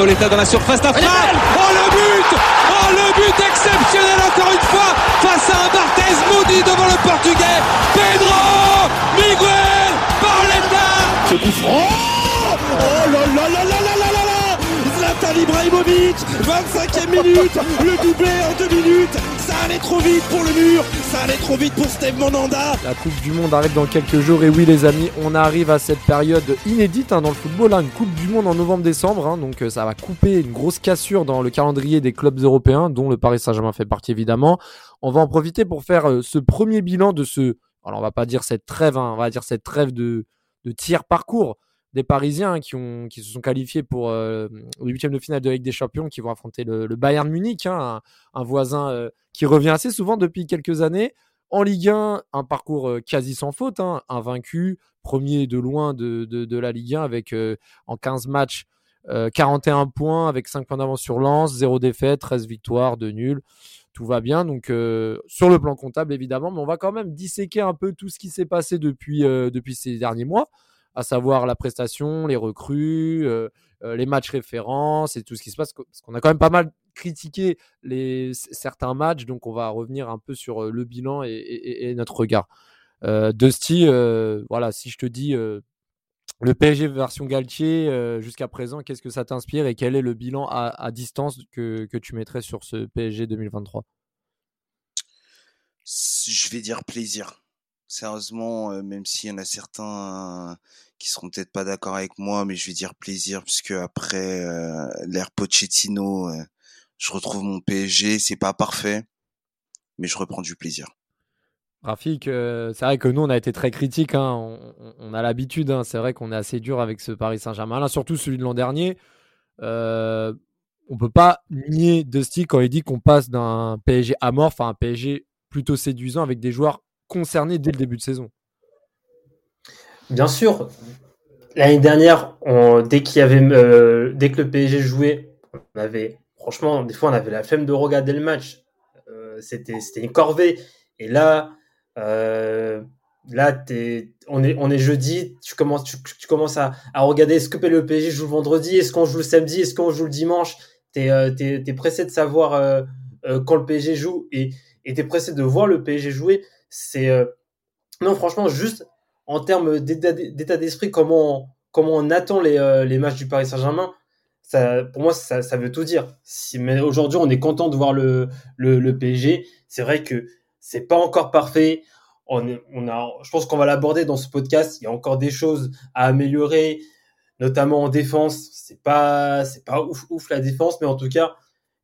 Pauletta dans la surface d'affaire. Oh le but. Oh le but exceptionnel encore une fois face à un Barthez maudit devant le portugais. Pedro Miguel Ce coup franc. Oh là là là là là là là là. Zlatan Ibrahimovic 25e minute. Le doublé en deux minutes allait trop vite pour le mur Ça allait trop vite pour Steve Monanda La Coupe du Monde arrive dans quelques jours et oui les amis, on arrive à cette période inédite hein, dans le football, hein, une Coupe du Monde en novembre-décembre, hein, donc euh, ça va couper une grosse cassure dans le calendrier des clubs européens, dont le Paris Saint-Germain fait partie évidemment. On va en profiter pour faire euh, ce premier bilan de ce, alors on va pas dire cette trêve, on va dire cette trêve de, de tiers parcours des Parisiens qui, ont, qui se sont qualifiés pour euh, le huitième de finale de la Ligue des Champions, qui vont affronter le, Bayern Munich, un, voisin euh, qui revient assez souvent depuis quelques années. En Ligue 1, un parcours euh, quasi sans faute, hein, un vaincu, premier de loin de, de, la Ligue 1 avec en 15 matchs 41 points avec 5 points d'avance sur Lens, 0 défaite, 13 victoires, 2 nuls. Tout va bien, donc sur le plan comptable évidemment, mais on va quand même disséquer un peu tout ce qui s'est passé depuis, depuis ces derniers mois à savoir la prestation, les recrues, euh, euh, les matchs références et tout ce qui se passe. Parce qu'on a quand même pas mal critiqué certains matchs, donc on va revenir un peu sur euh, le bilan et, notre regard. Dusty, voilà, si je te dis le PSG version Galtier jusqu'à présent, qu'est-ce que ça t'inspire et quel est le bilan à, distance que, tu mettrais sur ce PSG 2023 Je vais dire plaisir. Sérieusement, même s'il y en a certains qui seront peut-être pas d'accord avec moi, mais je vais dire plaisir puisque après l'ère Pochettino, je retrouve mon PSG. C'est pas parfait, mais je reprends du plaisir. Rafik, c'est vrai que nous on a été très critiques. Hein. On, a l'habitude. Hein. C'est vrai qu'on est assez dur avec ce Paris Saint-Germain. Surtout celui de l'an dernier. Euh, on peut pas nier Dusty quand il dit qu'on passe d'un PSG amorphe à un PSG plutôt séduisant avec des joueurs concerné dès le début de saison. Bien sûr. L'année dernière, dès qu'il y avait, euh, dès que le PSG jouait, on avait, franchement, des fois, on avait la flemme de regarder le match. Euh, c'était, c'était une corvée. Et là, euh, là, on est, on est jeudi. Tu commences, tu, commences à, regarder. Est-ce que le PSG joue le vendredi Est-ce qu'on joue le samedi Est-ce qu'on joue le dimanche? T'es, es, pressé de savoir quand le PSG joue et, et t'es pressé de voir le PSG jouer c'est euh, non franchement juste en termes d'état d'esprit comment comment on attend les, euh, les matchs du Paris Saint-Germain ça, pour moi ça, ça, veut tout dire. Si, mais aujourd'hui on est content de voir le, le, le PSG c'est vrai que c'est pas encore parfait. On, on a je pense qu'on va l'aborder dans ce podcast. Il y a encore des choses à améliorer notamment en défense. C'est pas c'est pas ouf ouf la défense mais en tout cas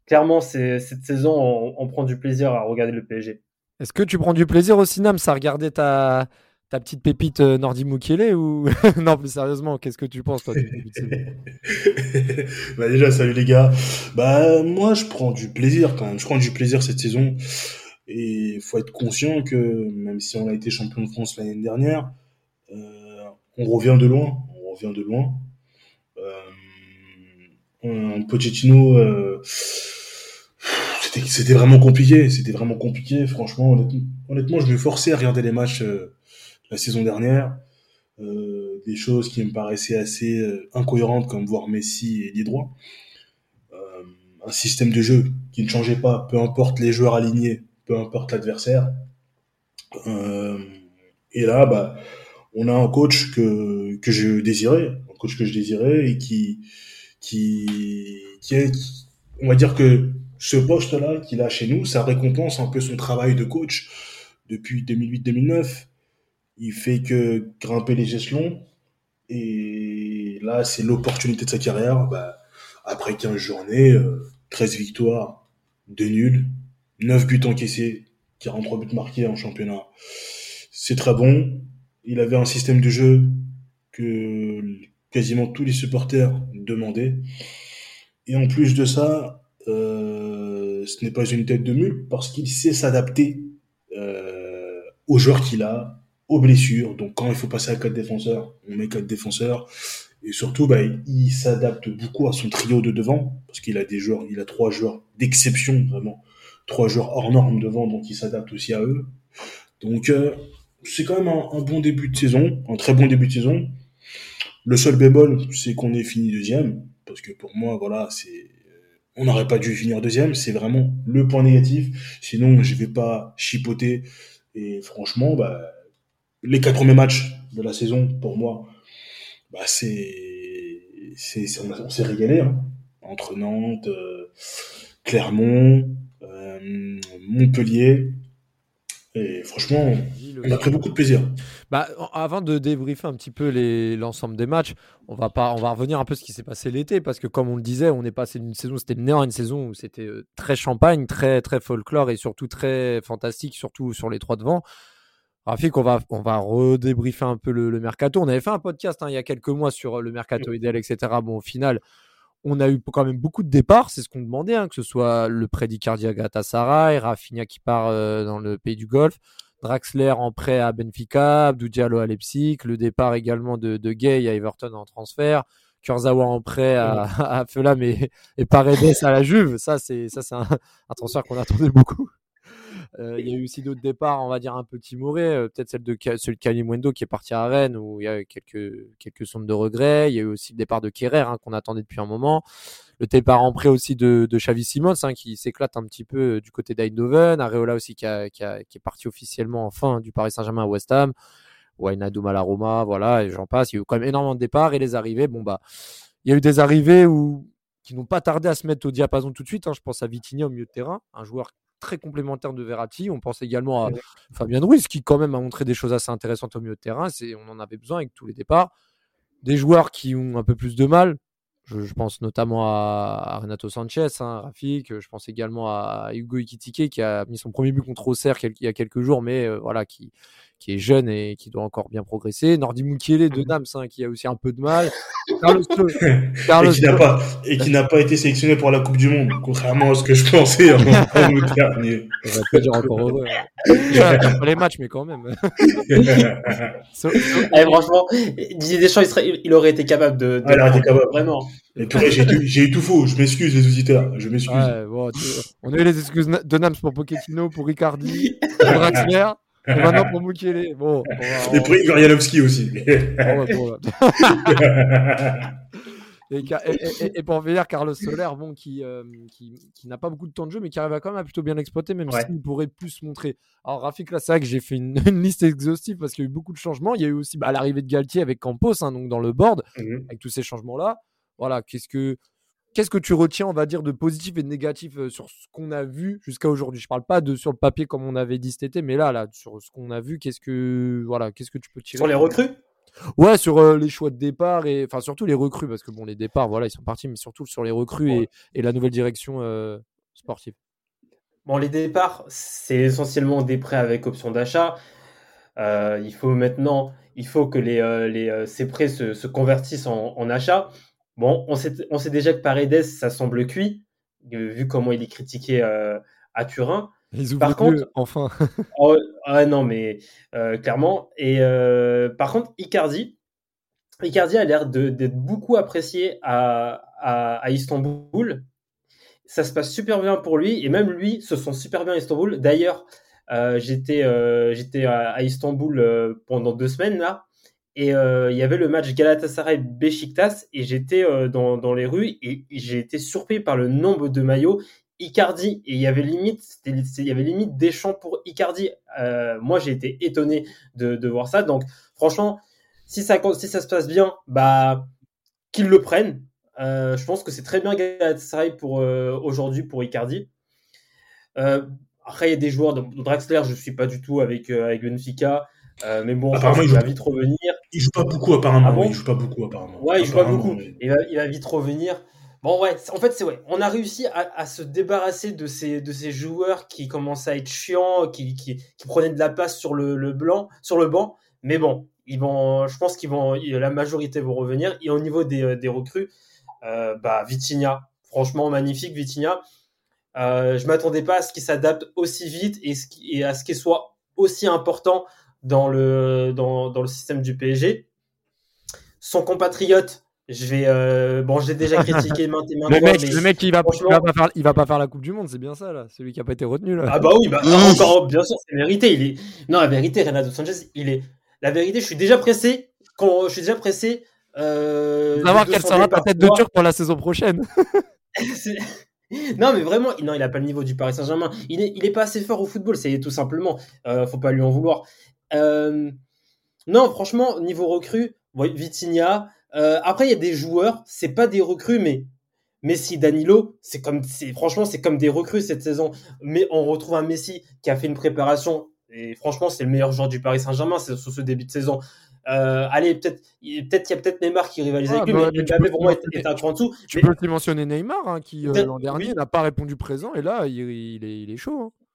clairement cette saison on, on prend du plaisir à regarder le PSG est-ce que tu prends du plaisir au cinéma à regarder ta, petite pépite euh, Nordi Mukele ou non plus sérieusement qu'est-ce que tu penses toi bah déjà salut les gars. Bah moi je prends du plaisir quand même. Je prends du plaisir cette saison. Et faut être conscient que même si on a été champion de France l'année dernière euh, on revient de loin. On revient de loin. Euh, Pochettino c'était vraiment compliqué. C'était vraiment compliqué. Franchement, honnêtement, je me forçais à regarder les matchs euh, la saison dernière. Euh, des choses qui me paraissaient assez euh, incohérentes, comme voir Messi et les droits. un système de jeu qui ne changeait pas, peu importe les joueurs alignés, peu importe l'adversaire. et là, bah, on a un coach que, que je désirais, un coach que je désirais et qui, qui, qui est, on va dire que ce poste-là qu'il a chez nous, ça récompense un peu son travail de coach depuis 2008-2009. Il fait que grimper les échelons. Et là, c'est l'opportunité de sa carrière. Bah, après 15 journées, 13 euh, victoires, 2 nuls, 9 buts encaissés, 43 buts marqués en championnat. C'est très bon. Il avait un système de jeu que quasiment tous les supporters demandaient. Et en plus de ça, ce n'est pas une tête de mule parce qu'il sait s'adapter euh, aux joueurs qu'il a, aux blessures. Donc quand il faut passer à quatre défenseurs, on met quatre défenseurs. Et surtout, bah, il s'adapte beaucoup à son trio de devant parce qu'il a des joueurs, il a trois joueurs d'exception vraiment, trois joueurs hors normes devant, donc il s'adapte aussi à eux. Donc euh, c'est quand même un, un, bon début de saison, un très bon début de saison. Le seul bémol, c'est qu'on est fini deuxième, parce que pour moi, voilà, c'est on n'aurait pas dû finir deuxième, c'est vraiment le point négatif. Sinon, je vais pas chipoter. Et franchement, bah, les quatre premiers matchs de la saison, pour moi, bah, c'est, c'est, on s'est régalé, hein. entre Nantes, euh, Clermont, euh, Montpellier. Et franchement, on a pris beaucoup de plaisir. Bah, avant de débriefer un petit peu l'ensemble des matchs, on va, pas, on va revenir un peu à ce qui s'est passé l'été, parce que comme on le disait, on est passé d'une saison, c'était une, une saison où c'était euh, très champagne, très, très folklore et surtout très fantastique, surtout sur les trois devants. Rafik, on va, on va redébriefer un peu le, mercato. On avait fait un podcast hein, il y a quelques mois sur le mercato idéal, etc. Bon, au final, on a eu quand même beaucoup de départs, c'est ce qu'on demandait, hein, que ce soit le prêt d'Icardi à Galatasaray, Rafinha qui part euh, dans le pays du Golfe, Draxler en prêt à Benfica, Abdou Diallo à Leipzig, le départ également de, de Gay à Everton en transfert, Kurzawa en prêt à, à Fulham et, et Paredes à la Juve. Ça, c'est ça, c'est un, un transfert qu'on attendait beaucoup. Euh, il y a eu aussi d'autres départs, on va dire un peu timorés, euh, peut-être celle de celui de qui est parti à Rennes où il y a quelques quelques sombres de regrets. Il y a eu aussi le départ de Kerrer hein, qu'on attendait depuis un moment. Le départ en prêt aussi de, de Xavi Simons hein, qui s'éclate un petit peu euh, du côté d'Eindhoven. Areola aussi qui, a, qui, est parti officiellement enfin du Paris Saint-Germain à West Ham. Wijnaldum à la Roma, voilà, et j'en passe. Il y a eu quand même énormément de départs et les arrivées. Bon bah, il y a eu des arrivées où qui n'ont pas tardé à se mettre au diapason tout de suite. Hein. Je pense à Vitinha au milieu de terrain, un joueur très complémentaire de Verratti. On pense également à Fabien Ruiz, qui quand même a montré des choses assez intéressantes au milieu de terrain. C'est, on en avait besoin avec tous les départs. Des joueurs qui ont un peu plus de mal. Je, pense notamment à, Renato Sanchez, hein, Rafik. Je pense également à Hugo Ikitike qui a mis son premier but contre Auxerre il y a quelques jours, mais euh, voilà, qui, qui est jeune et qui doit encore bien progresser. Nordi Mukiele de Nams, hein, qui a aussi un peu de mal. Carlos, Carlos et qui n'a pas et qui n'a pas été sélectionné pour la Coupe du Monde, contrairement à ce que je pensais en, août dernier. On va pas dire encore heureux. Hein. pas les matchs, mais quand même. so, so, Allez, franchement, Didier Deschamps, il, serait, il aurait été capable de. de ah, il aurait été capable. Vraiment. Et puis j'ai eu tout faux. Je m'excuse les auditeurs. Je m'excuse. Ouais, bon, on a eu les excuses de Nams pour Pochettino, pour Ricardi, pour Draxler. Et maintenant pour Mukele. Bon, Et pour Igor aussi. et, et, et, pour venir, Carlos Soler, bon, qui, euh, qui, qui n'a pas beaucoup de temps de jeu, mais qui arrive à quand même à plutôt bien exploiter, même ouais. s'il pourrait plus se montrer. Alors, Rafik, là, c'est vrai que j'ai fait une, une, liste exhaustive parce qu'il y a eu beaucoup de changements. Il y a eu aussi bah, l'arrivée de Galtier avec Campos, hein, donc dans le board, mm -hmm. avec tous ces changements-là. Voilà, qu'est-ce que qu'est-ce que tu retiens, on va dire, de positif et de négatif sur ce qu'on a vu jusqu'à aujourd'hui? Je parle pas de sur le papier comme on avait dit cet été, mais là, là, sur ce qu'on a vu, qu'est-ce que voilà, qu'est-ce que tu peux tirer Sur les recrues? Ouais, sur euh, les choix de départ et enfin surtout les recrues parce que bon, les départs, voilà, ils sont partis, mais surtout sur les recrues ouais. et, et, la nouvelle direction euh, sportive. Bon, les départs, c'est essentiellement des prêts avec option d'achat. Euh, il faut maintenant, il faut que les, les ces prêts se, se convertissent en, en achats. Bon, on sait, on sait déjà que Paredes, ça semble cuit, vu comment il est critiqué euh, à Turin. Ils par contre, enfin. oh, ah non, mais euh, clairement. Et euh, par contre, Icardi, Icardi a l'air d'être beaucoup apprécié à, à, à, Istanbul. Ça se passe super bien pour lui, et même lui se sent super bien à Istanbul. D'ailleurs, euh, j'étais j'étais à, à, Istanbul pendant deux semaines là, et euh, il y avait le match Galatasaray Besiktas et j'étais euh, dans, dans, les rues et j'ai été surpris par le nombre de maillots Icardi et il y avait limite il y avait limite des champs pour Icardi. Euh, moi j'ai été étonné de, de, voir ça donc franchement si ça si ça se passe bien bah qu'ils le prennent. Je pense que c'est très bien Galatasaray pour aujourd'hui pour Icardi. après il y a des joueurs de Draxler je suis pas du tout avec avec Benfica. Euh, mais bon, apparemment, il, va vite revenir. Il joue pas beaucoup apparemment. Ah bon il joue pas beaucoup apparemment. Ouais, il joue pas beaucoup. Mais... Il, va, il va vite revenir. Bon ouais, en fait c'est ouais, on a réussi à, à, se débarrasser de ces de ces joueurs qui commençaient à être chiants, qui, qui, qui prenaient de la place sur le, le blanc, sur le banc. Mais bon, ils vont, je pense qu'ils vont, la majorité vont revenir. Et au niveau des, des recrues, euh, bah, Vitinha, franchement magnifique, Vitinha. Euh, je m'attendais pas à ce qu'il s'adapte aussi vite et, et à ce qu'il soit aussi important dans le, dans, dans le système du PSG. Son compatriote, je vais euh, bon, j'ai déjà critiqué maintes et maintes le fois, mec, mais le mec, il va, il va pas faire, il va pas faire la Coupe du Monde, c'est bien ça là. Celui qui a pas été retenu là. ah bah oui, bah, encore bien sûr, c'est vérité. Il est non la vérité, Renato Sanchez, il est la vérité. Je suis déjà pressé quand je suis déjà pressé. Euh, Savoir quelle sera départ. tête de turc pour la saison prochaine. non mais vraiment, non, il a pas le niveau du Paris Saint-Germain. Il est, il est pas assez fort au football, c'est tout simplement. Euh, faut pas lui en vouloir. Euh, non, franchement, niveau recrue, Vitinha. Euh, après, il y a des joueurs, c'est pas des recrues, mais Messi, Danilo, c'est comme, franchement, c'est comme des recrues cette saison. Mais on retrouve un Messi qui a fait une préparation et franchement, c'est le meilleur joueur du Paris Saint-Germain c'est sur ce début de saison. Euh, allez, peut-être, peut-être qu'il y a peut-être Neymar qui rivalise Ah, avec lui, bah, mais Mbappé pour moi est, un cran en dessous. Tu Mais- peux aussi mentionner Neymar hein, qui euh, l'an dernier oui. n'a pas répondu présent et là il, il est, il est chaud. hein.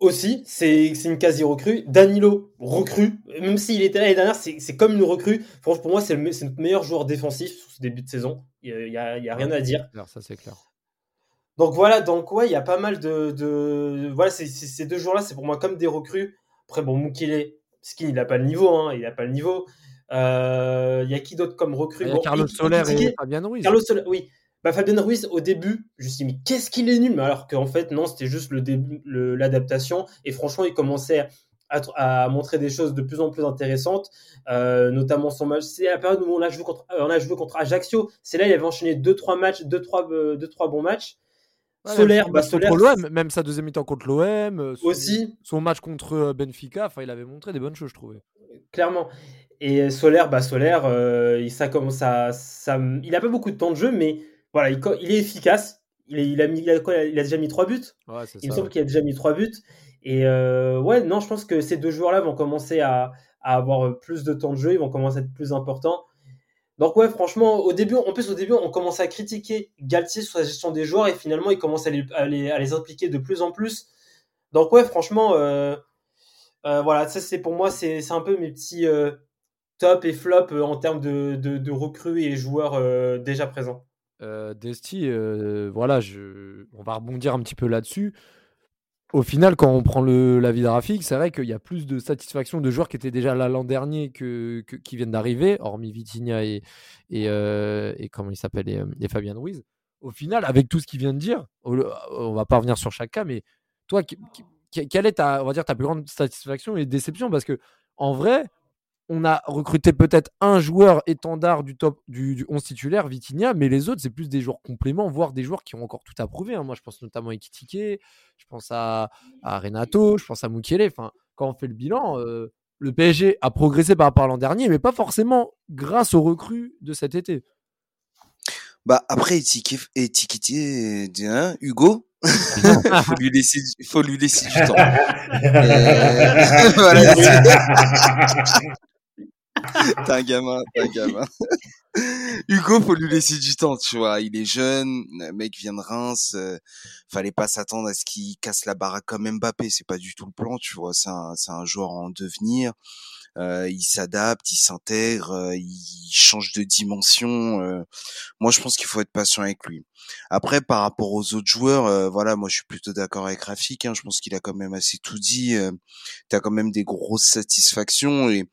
Aussi, c'est une quasi recrue. Danilo, recrue. Même s'il était là l'année dernière, c'est c'est comme une recrue. Franchement, pour moi, c'est le, meilleur joueur défensif sur ce début de saison. Il n'y a, il y a rien à dire. Ça c'est clair. Donc voilà, donc ouais, il y a pas mal de. de... Voilà, ces deux joueurs-là, c'est pour moi comme des recrues. Après, bon, Mukele, Skin, il n'a pas le niveau. Hein, il n'a pas le niveau. Euh, Il y a qui d'autre comme recrue? Il y a Bon, Carlos Soler et Fabien Ruiz. Carlos Soler, oui. Bah, Fabien Ruiz, au début, je me suis dit, mais qu'est-ce qu'il est nul? Mais alors qu'en fait, non, c'était juste le début, l'adaptation. Et franchement, il commençait à, tr- à montrer des choses de plus en plus intéressantes, euh, notamment son match. C'est la période où on a joué contre, euh, on a joué contre Ajaccio. C'est là, il avait enchaîné 2-3 matchs, 2-3 euh, deux, trois bons matchs. Ouais, Solaire, bah, Solaire, l'OM, même sa deuxième mi-temps contre l'OM, son- aussi, son match contre Benfica, enfin il avait montré des bonnes choses, je trouvais. clairement. Et Solaire, bah Solaire, euh, il, ça commence à, ça, il a pas beaucoup de temps de jeu, mais voilà, il, est efficace. Il, est- il a mis, il a, quoi, il a déjà mis 3 buts. Ouais, Il me semble qu'il a déjà mis trois buts. Et euh, ouais, non, je pense que ces deux joueurs-là vont commencer à, à avoir plus de temps de jeu, ils vont commencer à être plus importants. Donc ouais, franchement, au début, en plus au début, on commence à critiquer Galtier sur la gestion des joueurs et finalement, il commence à les, à les, à les impliquer de plus en plus. Donc ouais, franchement, euh, euh, voilà, ça c'est pour moi, c'est un peu mes petits top et flop en termes de, de, de recrues et joueurs déjà présents. Euh, Desti, euh, voilà, je... on va rebondir un petit peu là-dessus. Au final, quand on prend le, l'avis de Rafik, c'est vrai qu'il y a plus de satisfaction de joueurs qui étaient déjà là l'an dernier que, qui viennent d'arriver, hormis Vitinha et, euh, comment il s'appelle et, Fabien Ruiz. Au final, avec tout ce qu'il vient de dire, on on va pas revenir sur chaque cas, mais toi, quelle est ta, on va dire, ta plus grande satisfaction et déception? Parce que en vrai, on a recruté peut-être un joueur étendard du top du, du 11 titulaire, Vitinha, mais les autres, c'est plus des joueurs compléments, voire des joueurs qui ont encore tout à prouver. hein. Moi, je pense notamment à Ekitike, je pense à, à Renato, je pense à Mukele. Enfin, quand on fait le bilan, euh, le PSG a progressé par rapport à l'an dernier, mais pas forcément grâce aux recrues de cet été. Bah après étiqueter, hein, Hugo, faut lui laisser, du- faut lui laisser du temps. Euh, voilà, t'es un gamin, t'es un gamin. Hugo, faut lui laisser du temps, tu vois. Il est jeune, le mec vient de Reims. euh, fallait pas s'attendre à ce qu'il casse la baraque comme Mbappé. C'est pas du tout le plan, tu vois. C'est un, c'est un joueur en devenir. Euh, il s'adapte, il s'intègre, euh, il change de dimension. euh. moi, je pense qu'il faut être patient avec lui. Après, par rapport aux autres joueurs, euh, voilà, moi, je suis plutôt d'accord avec Rafik. Hein, je pense qu'il a quand même assez tout dit. Euh, T'as quand même des grosses satisfactions et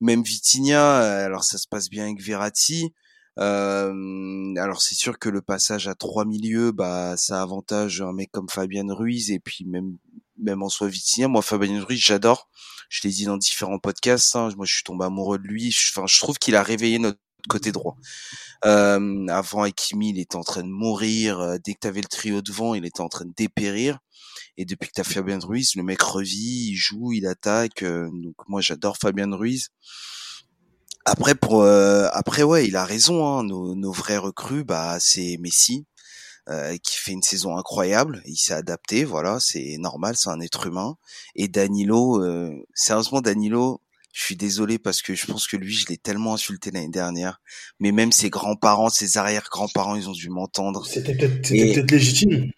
même Vitinha. euh, Alors, ça se passe bien avec Verratti. Euh, alors c'est sûr que le passage à trois milieux, bah ça avantage un mec comme Fabien Ruiz et puis même même en soi Vitinha. Moi Fabien Ruiz j'adore. Je l'ai dit dans différents podcasts. hein, Moi je suis tombé amoureux de lui. Je- Enfin je trouve qu'il a réveillé notre côté droit. Euh, avant Hakimi il était en train de mourir. Euh, Dès que t'avais le trio devant il était en train de dépérir. Et depuis que t'as Fabien Ruiz, le mec revit, il joue, il attaque. euh, donc moi j'adore Fabien Ruiz. Après pour euh, après ouais, il a raison. Hein, nos, nos vrais recrues, bah c'est Messi euh, qui fait une saison incroyable. Il s'est adapté, voilà, c'est normal, c'est un être humain. Et Danilo, euh, sérieusement Danilo, je suis désolé parce que je pense que lui, je l'ai tellement insulté l'année dernière. Mais même ses grands-parents, ses arrière-grands-parents, ils ont dû m'entendre. C'était peut-être peut-être légitime.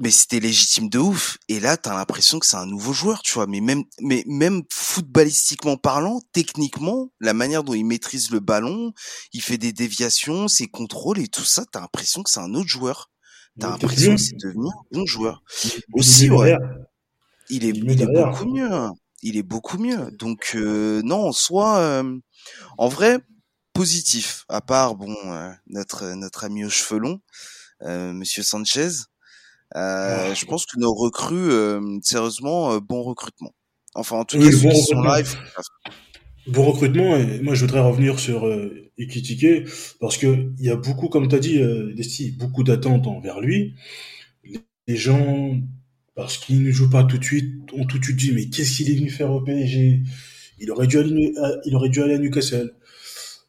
Mais c'était légitime de ouf. Et là, t'as l'impression que c'est un nouveau joueur, tu vois. Mais même, mais même footballistiquement parlant, techniquement, la manière dont il maîtrise le ballon, il fait des déviations, ses contrôles et tout ça, t'as l'impression que c'est un autre joueur. T'as l'impression que c'est devenu un bon joueur. Aussi, ouais. Il est, il est beaucoup mieux. Il est beaucoup mieux. Donc, euh, non, en soi, euh, en vrai, positif. À part, bon, euh, notre, notre ami aux cheveux longs, Monsieur Sanchez. Euh, je pense que nos recrues, euh, sérieusement, euh, bon recrutement. Enfin, en tout cas, ceux qui sont live. Bon recrutement, et moi je voudrais revenir sur euh, Ikitike, parce que il y a beaucoup, comme tu as dit, Desti, beaucoup d'attentes envers lui. Les gens, parce qu'il ne joue pas tout de suite, ont tout de suite dit, mais qu'est-ce qu'il est venu faire au PSG il aurait, dû aller, il aurait dû aller à Newcastle.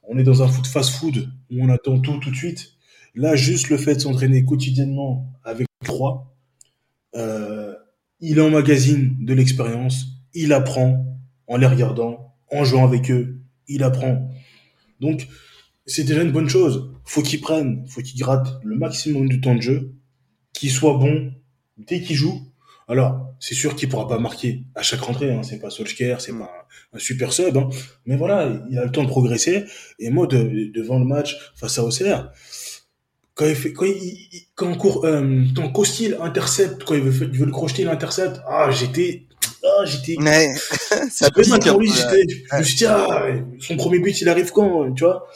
On est dans un foot fast-food où on attend tout tout de suite. Là, juste le fait de s'entraîner quotidiennement avec trois, euh, il emmagasine de l'expérience, il apprend en les regardant, en jouant avec eux, il apprend. Donc, c'est déjà une bonne chose. Faut qu'il prenne, faut qu'il gratte le maximum du temps de jeu, qu'il soit bon dès qu'il joue. Alors, c'est sûr qu'il pourra pas marquer à chaque rentrée, hein. c'est pas Solskjaer, c'est pas un, super sub, hein. mais voilà, il a le temps de progresser. Et moi, devant le match face à Auxerre, quand il fait, quand il, quand, court, euh, quand Costil intercepte, quand il veut, il veut le crocheter, il intercepte, ah, j'étais, ah, j'étais, mais, ça pour lui, j'étais, je me suis dit, ah, son premier but, il arrive quand, tu vois?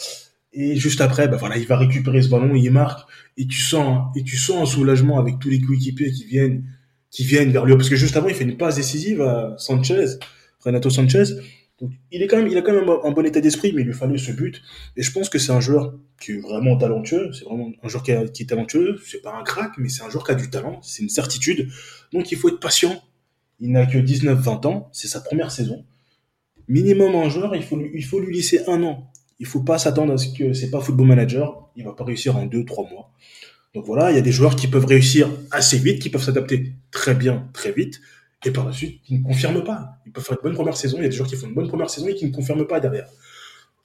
Et juste après, bah voilà, il va récupérer ce ballon, il marque, et tu sens, et tu sens un soulagement avec tous les coéquipiers qui viennent, qui viennent vers lui, parce que juste avant, il fait une passe décisive à Sanchez, Renato Sanchez, il est quand même, il a quand même un, bon état d'esprit, mais il lui fallait ce but. Et je pense que c'est un joueur qui est vraiment talentueux. C'est vraiment un joueur qui, qui est talentueux. C'est pas un crack, mais c'est un joueur qui a du talent. C'est une certitude. Donc, il faut être patient. Il n'a que 19-20 ans. C'est sa première saison. Minimum un joueur, il faut, lui, il faut lui laisser un an. Il faut pas s'attendre à ce que c'est pas football manager. Il va pas réussir en 2-3 mois. Donc voilà, il y a des joueurs qui peuvent réussir assez vite, qui peuvent s'adapter très bien, très vite et par la suite, qui ne confirment pas. Ils peuvent faire une bonne première saison, il y a des joueurs qui font une bonne première saison et qui ne confirment pas derrière.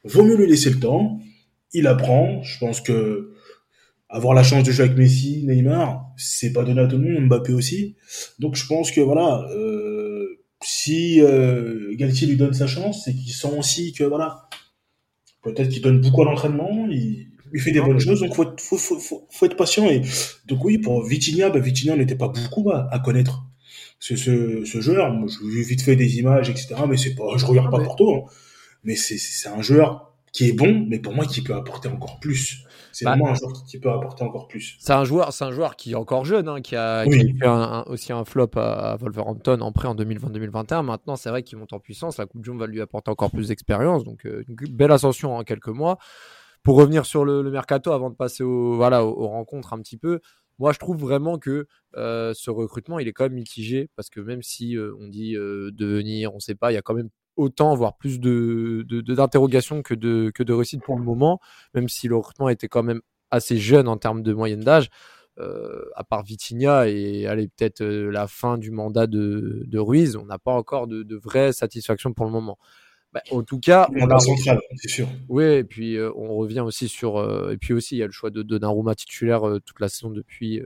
Vaut mieux lui laisser le temps, il apprend, je pense que avoir la chance de jouer avec Messi, Neymar, c'est pas donné à tout le monde, Mbappé aussi. Donc je pense que voilà, euh, si euh, Galtier lui donne sa chance, c'est qu'il sent aussi que voilà, peut-être qu'il donne beaucoup à l'entraînement, il, il, fait des bonnes choses, donc faut, faut, faut, faut, être patient. Et donc oui, pour Vitinha, bah, Vitinha n'était pas beaucoup à connaître ce, ce, ce joueur. Moi, je lui vite fait des images, etc. Mais c'est pas, je regarde ah, pas Porto. Hein. Mais c'est, c'est un joueur qui est bon, mais pour moi, qui peut apporter encore plus. C'est bah, vraiment un joueur qui, peut apporter encore plus. C'est un joueur, c'est un joueur qui est encore jeune, hein, qui, a, qui a fait un, aussi un flop à, Wolverhampton en prêt en 2020-2021. Maintenant, c'est vrai qu'il monte en puissance. La Coupe du Monde va lui apporter encore plus d'expérience. Donc, euh, une belle ascension en quelques mois. Pour revenir sur le, le mercato, avant de passer au, voilà, aux rencontres un petit peu, moi, je trouve vraiment que ce recrutement, il est quand même mitigé parce que même si on dit euh, de venir, on ne sait pas, il y a quand même autant, voire plus de, d'interrogations que de, que de réussites pour le moment, même si le recrutement était quand même assez jeune en termes de moyenne d'âge. à part Vitinha et allez peut-être la fin du mandat de, de Ruiz, on n'a pas encore de, de vraie satisfaction pour le moment. Bah, en tout cas, on a central, c'est sûr. Oui, et puis euh, on revient aussi sur euh, et puis aussi il y a le choix de Donnarumma titulaire euh, toute la saison depuis.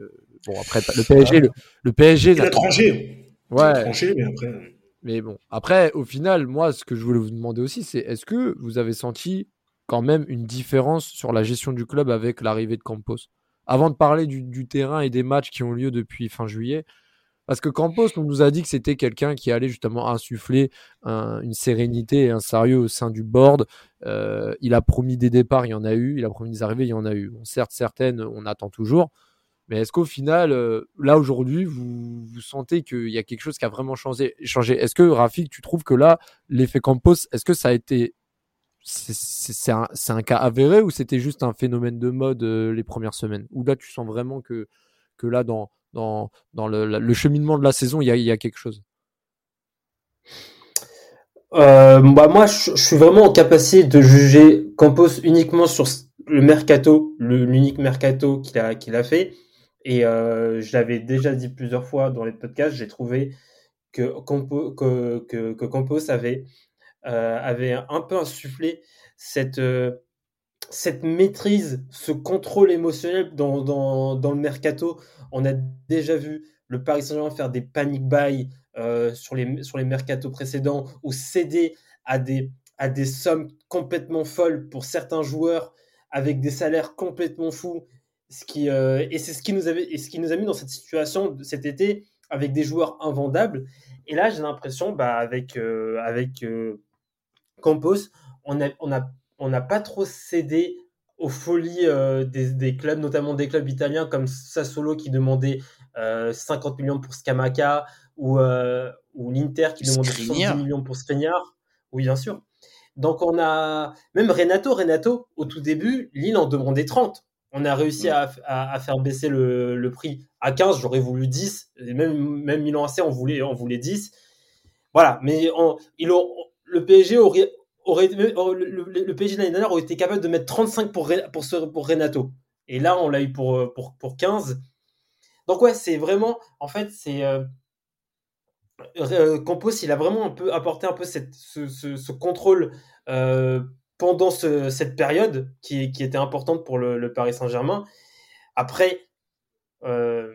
bon après le PSG, le, le PSG. Il a tranché. Ouais. Il a tranché, mais après. Mais bon, après au final, moi ce que je voulais vous demander aussi, c'est est-ce que vous avez senti quand même une différence sur la gestion du club avec l'arrivée de Campos? Avant de parler du, du terrain et des matchs qui ont lieu depuis fin juillet, parce que Campos, on nous a dit que c'était quelqu'un qui allait justement insuffler une sérénité et un sérieux au sein du board. Euh, il a promis des départs, il y en a eu. Il a promis des arrivées, il y en a eu. Certes, certaines, on attend toujours. Mais est-ce qu'au final, euh, là aujourd'hui, vous, sentez qu'il y a quelque chose qui a vraiment changé, changé? Est-ce que Rafik, tu trouves que là, l'effet Campos, est-ce que ça a été c'est un, un, cas avéré ou c'était juste un phénomène de mode euh, les premières semaines? Ou là, tu sens vraiment que, que là, dans, dans, le, cheminement de la saison, il y a, quelque chose? Euh, bah moi, je, suis vraiment en capacité de juger Campos uniquement sur le mercato, l'unique mercato qu'il a, fait. Et euh, je l'avais déjà dit plusieurs fois dans les podcasts, j'ai trouvé que, Campo, que, que, que, Campos euh, avait un peu insufflé cette, cette maîtrise, ce contrôle émotionnel dans, dans, le mercato. On a déjà vu le Paris Saint-Germain faire des panic buy euh, sur, les, sur les mercatos précédents ou céder à des, à des sommes complètement folles pour certains joueurs avec des salaires complètement fous. Ce qui, euh, et c'est ce qui, nous avait, et ce qui nous a mis dans cette situation cet été avec des joueurs invendables. Et là, j'ai l'impression, bah, avec, euh, avec Campos, on n'a on a, on a pas trop cédé aux folies des, des, clubs, notamment des clubs italiens comme Sassuolo qui demandait 50 millions pour Scamaca, ou, euh, ou l'Inter qui demande 70 millions pour Skriniar. Oui, bien sûr. Donc on a même Renato, Renato, au tout début, Lille en demandait 30. On a réussi à, à, faire baisser le, le, prix à 15, j'aurais voulu 10. Et même, même Milan AC, on voulait, on voulait 10. Voilà, mais on, le PSG aurait, aurait le, le PSG l'année dernière aurait été capable de mettre 35 pour, pour, ce, pour Renato. Et là, on l'a eu pour, pour, pour 15. Donc ouais, c'est vraiment, en fait, c'est euh, euh, il a vraiment un peu apporté un peu ce, contrôle euh, pendant cette période qui, était importante pour le, Paris Saint-Germain. Après, euh,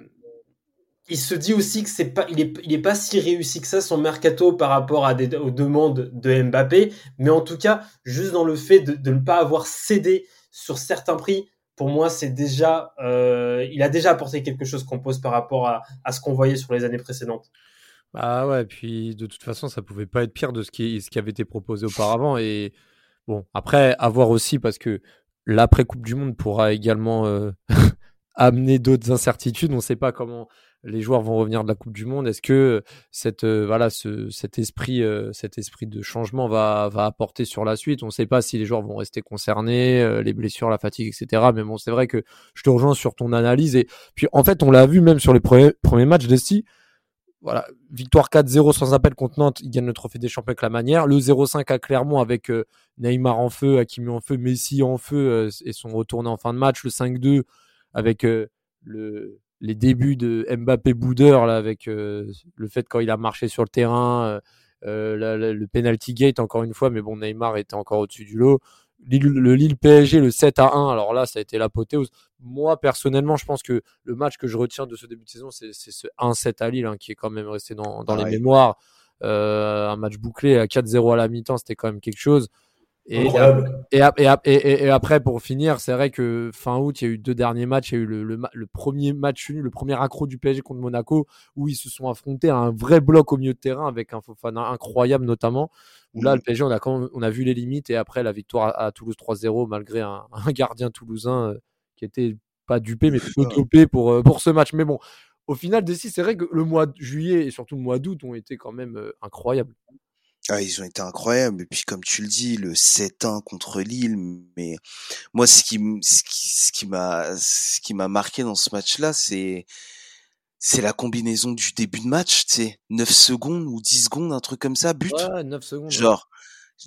il se dit aussi que c'est pas, il est, pas si réussi que ça son mercato par rapport aux demandes de Mbappé, mais en tout cas, juste dans le fait de, ne pas avoir cédé sur certains prix, pour moi, c'est déjà, il a déjà apporté quelque chose qu'on pose par rapport à, ce qu'on voyait sur les années précédentes. Ah ouais, puis de toute façon, ça pouvait pas être pire de ce qui, ce qui avait été proposé auparavant. Et bon, après, à voir aussi, parce que l'après-Coupe du Monde pourra également euh, amener d'autres incertitudes. On ne sait pas comment les joueurs vont revenir de la Coupe du Monde. Est-ce que cette, euh, voilà, ce, cet, esprit, euh, cet esprit de changement va, va apporter sur la suite? On ne sait pas si les joueurs vont rester concernés, les blessures, la fatigue, etc. Mais bon, c'est vrai que je te rejoins sur ton analyse. Et puis, en fait, on l'a vu même sur les premiers, premiers matchs d'Esti voilà, victoire 4-0 sans appel contre Nantes, il gagne le trophée des champions avec la manière. Le 0-5 à Clermont avec euh, Neymar en feu, Hakimi en feu, Messi en feu euh, et sont retournés en fin de match. Le 5-2 avec euh, le, les débuts de Mbappé boudeur là, avec le fait quand il a marché sur le terrain, le penalty gate encore une fois, mais bon Neymar était encore au-dessus du lot le Lille PSG, le 7 à 1, alors là, ça a été l'apothéose. Moi, personnellement, je pense que le match que je retiens de ce début de saison, c'est ce 1-7 à Lille, hein, qui est quand même resté dans, dans les mémoires. Euh, un match bouclé à 4-0 à la mi-temps, c'était quand même quelque chose. Et, et, et, et, après, pour finir, c'est vrai que fin août, il y a eu deux derniers matchs. Il y a eu le, le, premier match le premier accro du PSG contre Monaco, où ils se sont affrontés à un vrai bloc au milieu de terrain avec un Fofana incroyable notamment. Où là, le PSG, on a, on a vu les limites. Et après, la victoire à, Toulouse 3-0, malgré un, un, gardien toulousain euh, qui était pas dupé, mais plutôt dopé pour, euh, pour ce match. Mais bon, au final, Dessy, c'est vrai que le mois de juillet et surtout le mois d'août ont été quand même euh, incroyables. Ah, ils ont été incroyables. Et puis, comme tu le dis, le 7-1 contre Lille. Mais moi, ce qui, ce qui, m'a, ce qui m'a marqué dans ce match-là, c'est, c'est la combinaison du début de match, tu sais, 9 secondes ou 10 secondes, un truc comme ça, but. Ouais, 9 secondes. Genre,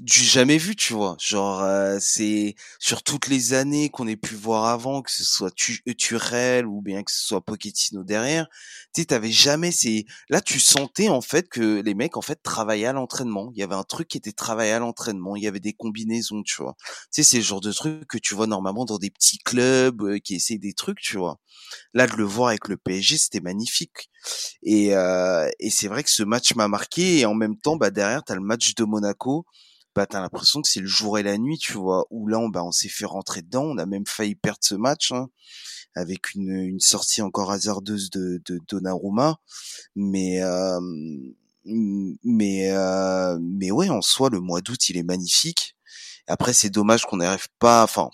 du jamais vu, tu vois. Genre, euh, c'est sur toutes les années qu'on ait pu voir avant, que ce soit tu euh, Turel ou bien que ce soit Pochettino derrière, tu sais, t'avais jamais c'est là tu sentais en fait que les mecs en fait travaillaient à l'entraînement. Il y avait un truc qui était travaillé à l'entraînement. Il y avait des combinaisons, tu vois. Tu sais, c'est le genre de truc que tu vois normalement dans des petits clubs euh, qui essaient des trucs, tu vois. Là, de le voir avec le PSG, c'était magnifique. Et, euh, et c'est vrai que ce match m'a marqué. Et en même temps, bah derrière, t'as le match de Monaco bah t'as l'impression que c'est le jour et la nuit, tu vois. Où là, on, bah, on s'est fait rentrer dedans, on a même failli perdre ce match hein, avec une, une sortie encore hasardeuse de, de Donnarumma, mais euh, mais euh, mais ouais, en soi, le mois d'août, il est magnifique. Après, c'est dommage qu'on n'arrive pas, enfin.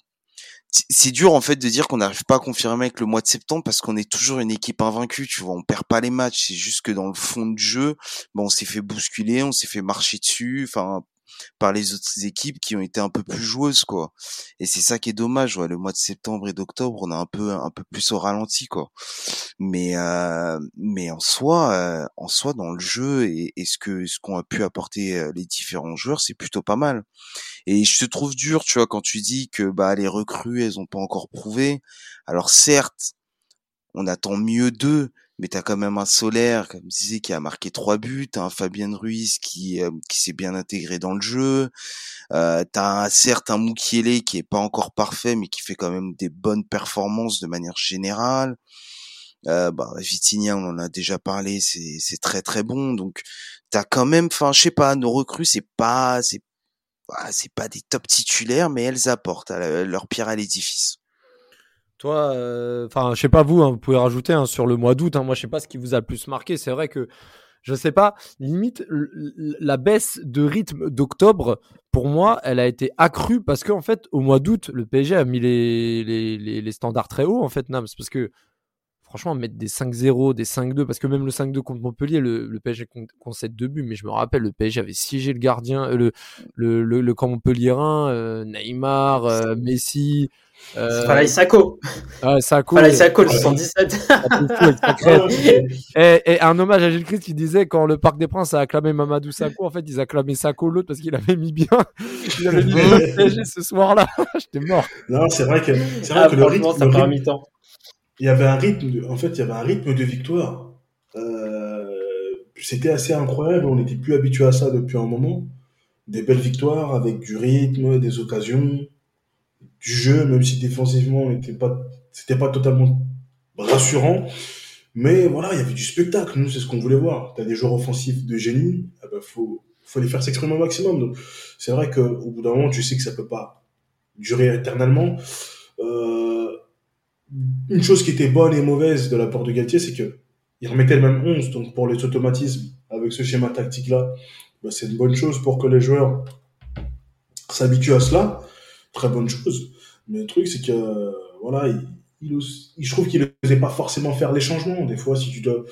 C'est dur en fait de dire qu'on n'arrive pas à confirmer avec le mois de septembre parce qu'on est toujours une équipe invaincue, tu vois, on perd pas les matchs, c'est juste que dans le fond de jeu, bon, on s'est fait bousculer, on s'est fait marcher dessus, enfin par les autres équipes qui ont été un peu plus joueuses quoi. Et c'est ça qui est dommage. Ouais. Le mois de septembre et d'octobre, on a un peu un peu plus au ralenti quoi. Mais euh, mais en soi, euh, en soi dans le jeu et, ce que ce qu'ont a pu apporter euh, les différents joueurs, c'est plutôt pas mal. Et je te trouve dur, tu vois, quand tu dis que bah les recrues, elles ont pas encore prouvé. Alors certes, on attend mieux d'eux, mais t'as quand même un Solaire, comme je disais, qui a marqué trois buts, t'as un Fabien Ruiz qui euh, qui s'est bien intégré dans le jeu, euh, t'as un, certes un Mukiele qui est pas encore parfait, mais qui fait quand même des bonnes performances de manière générale. Euh, bah, on en a déjà parlé, c'est c'est très très bon. Donc t'as quand même, enfin, je sais pas, nos recrues, c'est pas, c'est bah, c'est pas des top titulaires, mais elles apportent leur pierre à l'édifice. Toi, euh, enfin, je sais pas vous, hein, vous pouvez rajouter hein, sur le mois d'août. Hein, moi, je sais pas ce qui vous a le plus marqué. C'est vrai que je sais pas, limite la baisse de rythme d'octobre, pour moi, elle a été accrue parce qu'en fait, au mois d'août, le PSG a mis les, les, les, standards très hauts en fait, Nams, parce que franchement, mettre des 5-0, des 5-2, parce que même le 5-2 contre Montpellier, le, le PSG concède deux buts, mais je me rappelle, le PSG avait siégé le gardien, euh, le, le, le, le camp Montpellierin, euh, Neymar, euh, Messi. Euh... Falaï Sako. Ah, Sako. Falaï Sako, le 117. et, et, un hommage à Gilles Christ qui disait quand le Parc des Princes a acclamé Mamadou Sako, en fait, ils acclamaient Sako l'autre parce qu'il avait mis bien, il avait mis bien PSG ce soir-là. J'étais mort. Non, c'est vrai que, c'est vrai ah, que le rythme, ça le rythme, temps il y avait un rythme, de, en fait, il y avait un rythme de victoire. Euh, c'était assez incroyable. On n'était plus habitué à ça depuis un moment. Des belles victoires avec du rythme, des occasions, du jeu, même si défensivement, pas, c'était pas totalement rassurant. Mais voilà, il y avait du spectacle. Nous, c'est ce qu'on voulait voir. T'as des joueurs offensifs de génie. Ah ben, faut, faut les faire s'exprimer au maximum. C'est vrai qu'au bout d'un moment, tu sais que ça peut pas durer éternellement. Euh, une chose qui était bonne et mauvaise de la part de Galtier, c'est que il remettait le même 11. Donc, pour les automatismes, avec ce schéma tactique-là, bah, c'est une bonne chose pour que les joueurs s'habituent à cela. Très bonne chose. Mais le truc, c'est que, voilà, il, je trouve qu'il ne faisait pas forcément faire les changements. Des fois, si tu dois,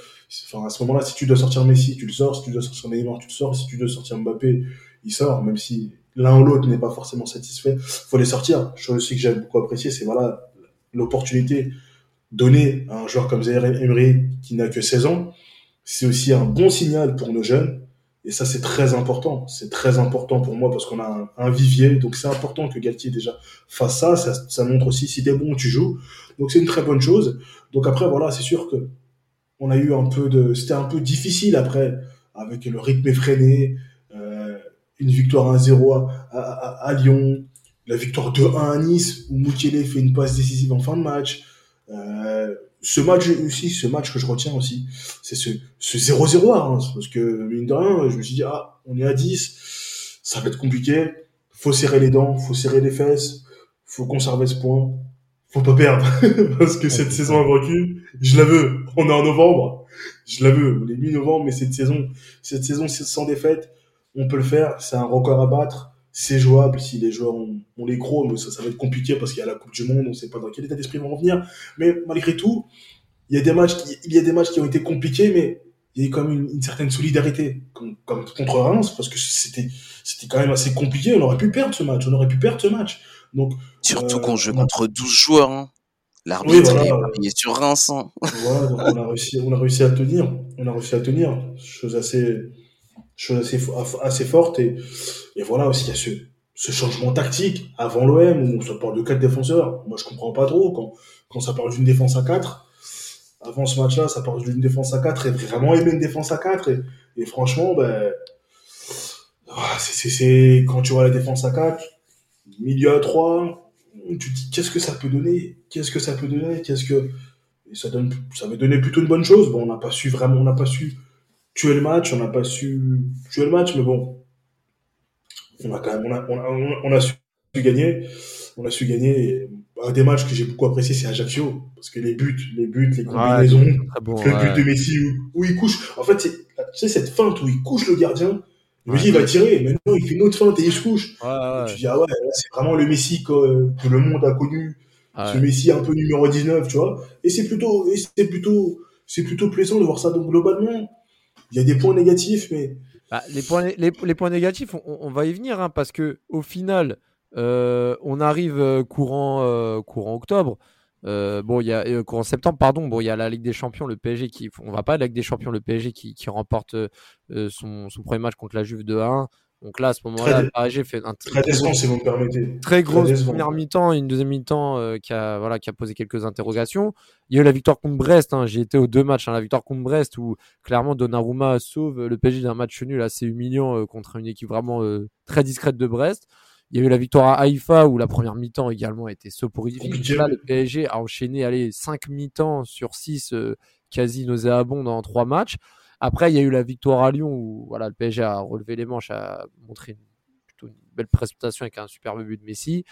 enfin, à ce moment-là, si tu dois sortir Messi, tu le sors. Si tu dois sortir Neymar, tu le sors. Si tu dois sortir Mbappé, il sort. Même si l'un ou l'autre n'est pas forcément satisfait, faut les sortir. Chose aussi que j'aime beaucoup apprécier, c'est voilà, l'opportunité donnée à un joueur comme Zaire Emery qui n'a que 16 ans, c'est aussi un bon signal pour nos jeunes. Et ça, c'est très important. C'est très important pour moi parce qu'on a un, vivier. Donc, c'est important que Galtier déjà fasse ça. ça. montre aussi si t'es bon, tu joues. Donc, c'est une très bonne chose. Donc, après, voilà, c'est sûr que on a eu un peu de, c'était un peu difficile après avec le rythme effréné, euh, une victoire 1-0 à, Lyon, la victoire 2-1 à Nice où Moukielé fait une passe décisive en fin de match. Euh, ce match aussi, ce match que je retiens aussi, c'est ce, ce 0-0 à Reims. Parce que, mine de rien, je me suis dit, ah, on est à 10, ça va être compliqué. Faut serrer les dents, faut serrer les fesses, faut conserver ce point. Faut pas perdre. parce que cette saison invaincue, je la veux. On est en novembre. Je la veux. On est mi-novembre, mais cette saison, cette saison sans défaite, on peut le faire. C'est un record à battre c'est jouable si les joueurs ont, les crocs, mais ça, ça va être compliqué parce qu'il y a la Coupe du Monde, on ne sait pas dans quel état d'esprit ils vont revenir. Mais malgré tout, il y a des matchs qui, il y a des matchs qui ont été compliqués, mais il y a eu quand même une, certaine solidarité, comme, contre Reims, parce que c'était, c'était quand même assez compliqué. On aurait pu perdre ce match, on aurait pu perdre ce match. Donc, Surtout qu'on joue contre 12 joueurs. Hein. L'arbitre il est sur Reims. Hein. Voilà, donc on a réussi, on a réussi à tenir. On a réussi à tenir. Chose assez, chose assez, assez forte. Et, voilà aussi, il y a ce, changement tactique avant l'OM où ça parle de quatre défenseurs. Moi, je comprends pas trop quand, quand ça parle d'une défense à 4. Avant ce match-là, ça parle d'une défense à 4 et vraiment aimer une défense à 4. Et, et franchement, ben, ah, c'est quand tu vois la défense à 4, milieu à 3, tu te dis qu'est-ce que ça peut donner? Qu'est-ce que ça peut donner? Qu'est-ce que ça donne ça donner plutôt une bonne chose. Bon, on n'a pas su vraiment, on n'a pas su tuer le match, on n'a pas su tuer le match, mais bon, on a quand même, on a, on a, on a su gagner, on a su gagner. Un des matchs que j'ai beaucoup apprécié, c'est Ajaccio, parce que les buts, les buts, les combinaisons, le but de Messi où, il couche. En fait, tu sais cette feinte où il couche le gardien. Messi il va tirer, maintenant il fait une autre feinte et il se couche. tu dis ah ouais, c'est vraiment le Messi que, que, le monde a connu, ce Messi un peu numéro 19, tu vois. Et c'est plutôt, c'est plutôt, c'est plutôt plaisant de voir ça. Donc globalement, il y a des points négatifs, mais. Bah, les, points, négatifs, on, va y venir, hein, parce que au final, euh, on arrive euh, courant, euh, courant octobre. bon, courant septembre, pardon. Bon, il y a la Ligue des Champions, le PSG qui, on va pas la Ligue des Champions, le PSG qui, remporte son, son, premier match contre la Juve de 1 donc là, à ce moment-là, le PSG fait un très, très gros, si vous me permettez. Très grosse première mi-temps et une deuxième mi-temps euh, qui, a, voilà, qui a posé quelques interrogations. Il y a eu la victoire contre Brest. Hein. J'ai été aux deux matchs. Hein, la victoire contre Brest où clairement Donnarumma sauve le PSG d'un match nul assez humiliant euh, contre une équipe vraiment euh, très discrète de Brest. Il y a eu la victoire à Haïfa où la première mi-temps également a été soporifique. Là, le PSG a enchaîné allez, 5 mi-temps sur 6 euh, quasi nauséabonds dans 3 matchs. Après, il y a eu la victoire à Lyon où voilà, le PSG a relevé les manches, a montré une, plutôt une belle prestation avec un superbe but de Messi.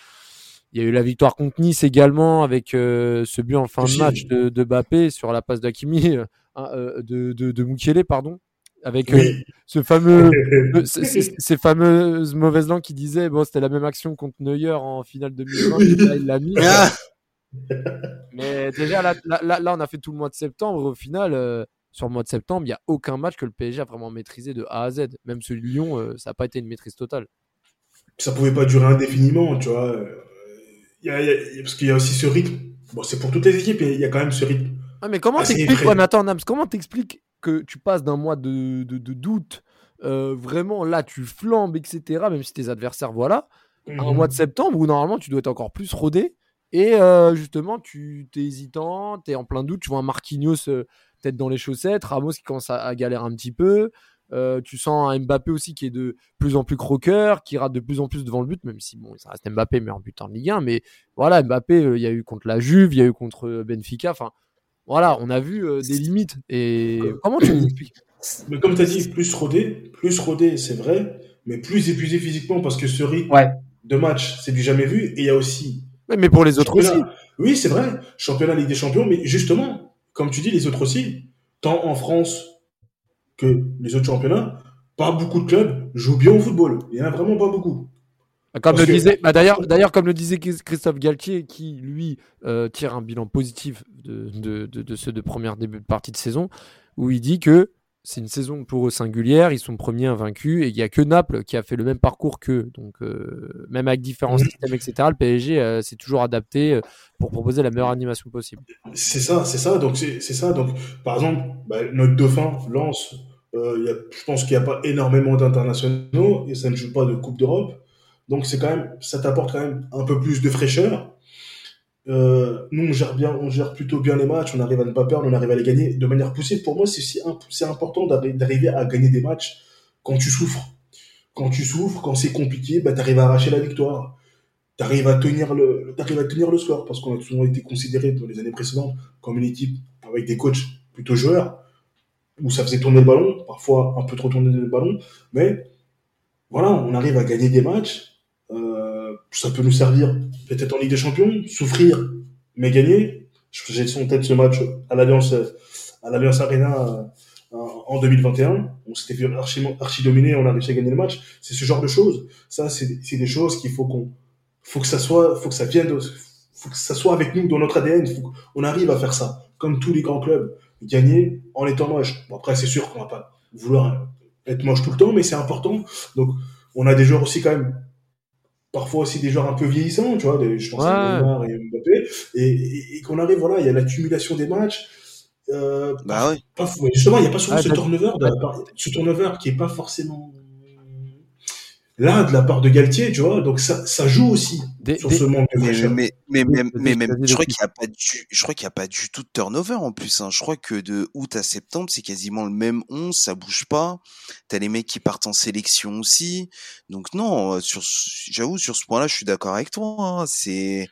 Il y a eu la victoire contre Nice également avec euh, ce but en fin de match de, de Bappé sur la passe d'Akimi, euh, euh, de, de, de Mukiele, pardon, avec euh, Oui. ce fameux ces fameuses mauvaises langues qui disaient bon c'était la même action contre Neuer en finale 2020 là, il l'a mis Ah mais déjà là, là, là, là, on a fait tout le mois de septembre au final euh, sur le mois de septembre il n'y a aucun match que le PSG a vraiment maîtrisé de A à Z même celui de Lyon euh, ça n'a pas été une maîtrise totale ça pouvait pas durer indéfiniment, tu vois. Euh, il y a- il y a- parce qu'il y a aussi ce rythme. Bon, c'est pour toutes les équipes, mais il y a quand même ce rythme. ah, mais comment t'expliques vrai. ouais, mais attends Nams comment t'expliques que tu passes d'un mois de, de, de doute euh, vraiment là tu flambes etc même si tes adversaires voilà Mhm. un mois de septembre où normalement tu dois être encore plus rodé et euh, justement tu t'es hésitant, t'es en plein doute, tu vois un Marquinhos peut-être dans les chaussettes, Ramos qui commence à, à galérer un petit peu, euh, tu sens un Mbappé aussi qui est de plus en plus croqueur, qui rate de plus en plus devant le but, même si bon ça reste Mbappé mais en but en Ligue 1, mais voilà Mbappé euh, il y a eu contre la Juve, il y a eu contre euh, Benfica, enfin voilà on a vu euh, des limites et comment tu l'expliques? Mais comme tu as dit, plus rodé, plus rodé, c'est vrai, mais plus épuisé physiquement parce que ce rythme Ouais. de match, c'est du jamais vu. Et il y a aussi. Ouais, mais pour les autres aussi. Oui, c'est vrai. Championnat Ligue des Champions, mais justement, comme tu dis, les autres aussi, tant en France que les autres championnats, pas beaucoup de clubs jouent bien au football. Il y en a vraiment pas beaucoup. Comme Parce le que- disait, bah d'ailleurs, d'ailleurs, comme le disait Chris- Christophe Galtier, qui lui euh, tire un bilan positif de, de, de, de ceux de première début de partie de saison, où il dit que c'est une saison pour eux singulière, ils sont premiers invaincus, et il n'y a que Naples qui a fait le même parcours qu'eux. Donc, euh, même avec différents Mhm. systèmes, etc., le PSG euh, s'est toujours adapté euh, pour proposer la meilleure animation possible. C'est ça, c'est ça. Donc c'est ça. Donc par exemple, bah, notre dauphin lance. euh, il y a, je pense qu'il n'y a pas énormément d'internationaux et ça ne joue pas de Coupe d'Europe. Donc c'est quand même, ça t'apporte quand même un peu plus de fraîcheur. Euh, nous on gère bien, on gère plutôt bien les matchs. On arrive à ne pas perdre, on arrive à les gagner de manière poussée. Pour moi, c'est si imp- c'est important d'arri- d'arriver à gagner des matchs quand tu souffres. Quand tu souffres, quand c'est compliqué, bah, tu arrives à arracher la victoire. Tu arrives à tenir le, t'arrives à tenir le score parce qu'on a souvent été considéré dans les années précédentes comme une équipe avec des coachs plutôt joueurs où ça faisait tourner le ballon, parfois un peu trop tourner le ballon, mais voilà, on arrive à gagner des matchs. Euh, ça peut nous servir peut-être en Ligue des Champions, souffrir mais gagner. J'ai en tête ce match à l'Alliance à l'Alliance Arena euh, en 2021. On s'était fait archi, archi dominer, on a réussi à gagner le match. C'est ce genre de choses. Ça, c'est des choses qu'il faut qu'on faut que ça soit, faut que ça vienne, faut que ça soit avec nous dans notre ADN. Faut qu'on arrive à faire ça, comme tous les grands clubs, gagner en étant moche. Bon, après, c'est sûr qu'on va pas vouloir être moche tout le temps, mais c'est important. Donc, on a des joueurs aussi quand même, parfois aussi des joueurs un peu vieillissants, tu vois. Des, je pense à. Neymar et Mbappé, et, et- et qu'on arrive, voilà, il y a l'accumulation des matchs. Euh, Bah ouais. pas, justement, il n'y a pas souvent Ah, ce turnover, de ce turnover qui est pas forcément là de la part de Galtier, tu vois. Donc ça, ça joue aussi Des- sur des- ce manque de Mais, fraîcheur. mais, mais, mais, même, je crois qu'il n'y a pas du, je crois qu'il y a pas du tout de turnover en plus, hein. Je crois que de août à septembre, c'est quasiment le même 11, ça bouge pas. T'as les mecs qui partent en sélection aussi. Donc non, euh, sur, ce- j'avoue, sur ce point-là, je suis d'accord avec toi, hein. C'est,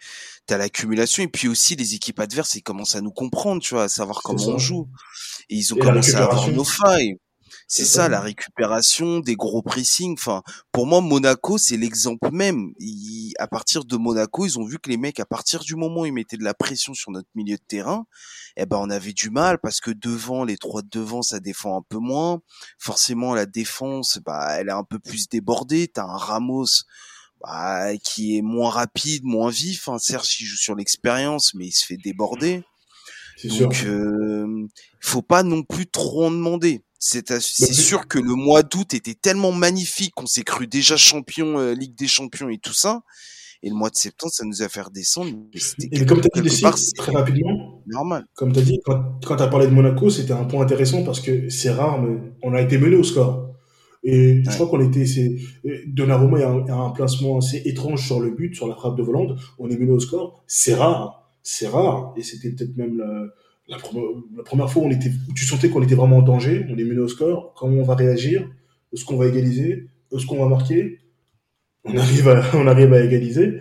t'as l'accumulation et puis aussi les équipes adverses, ils commencent à nous comprendre, tu vois, à savoir comment on joue. Et ils ont Et commencé à avoir nos failles. C'est ça, la récupération, des gros pressings. Enfin, pour moi, Monaco, c'est l'exemple même. Ils- à partir de Monaco, ils ont vu que les mecs, à partir du moment où ils mettaient de la pression sur notre milieu de terrain, eh ben, on avait du mal parce que devant, les trois de devant, ça défend un peu moins. Forcément, la défense, bah, elle est un peu plus débordée. T'as un Ramos, bah, qui est moins rapide, moins vif. Hein. Serge, il joue sur l'expérience, mais il se fait déborder. Donc, euh, faut pas non plus trop en demander. C'est sûr que le mois d'août était tellement magnifique qu'on s'est cru déjà champion, euh, Ligue des Champions et tout ça. Et le mois de septembre, ça nous a fait redescendre. Et comme tu as dit c'est très rapidement, normal. comme tu as dit, quand, quand tu as parlé de Monaco, c'était un point intéressant parce que c'est rare, mais on a été mené au score. Et je crois qu'on était, c'est, Donnarumma, il y a un, il y a un placement assez étrange sur le but, sur la frappe de Volande. On est mené au score. C'est rare. C'est rare. Et c'était peut-être même la, la, première, fois on était, tu sentais qu'on était vraiment en danger. On est mené au score. Comment on va réagir? Est-ce qu'on va égaliser? Est-ce qu'on va marquer? on arrive à, égaliser.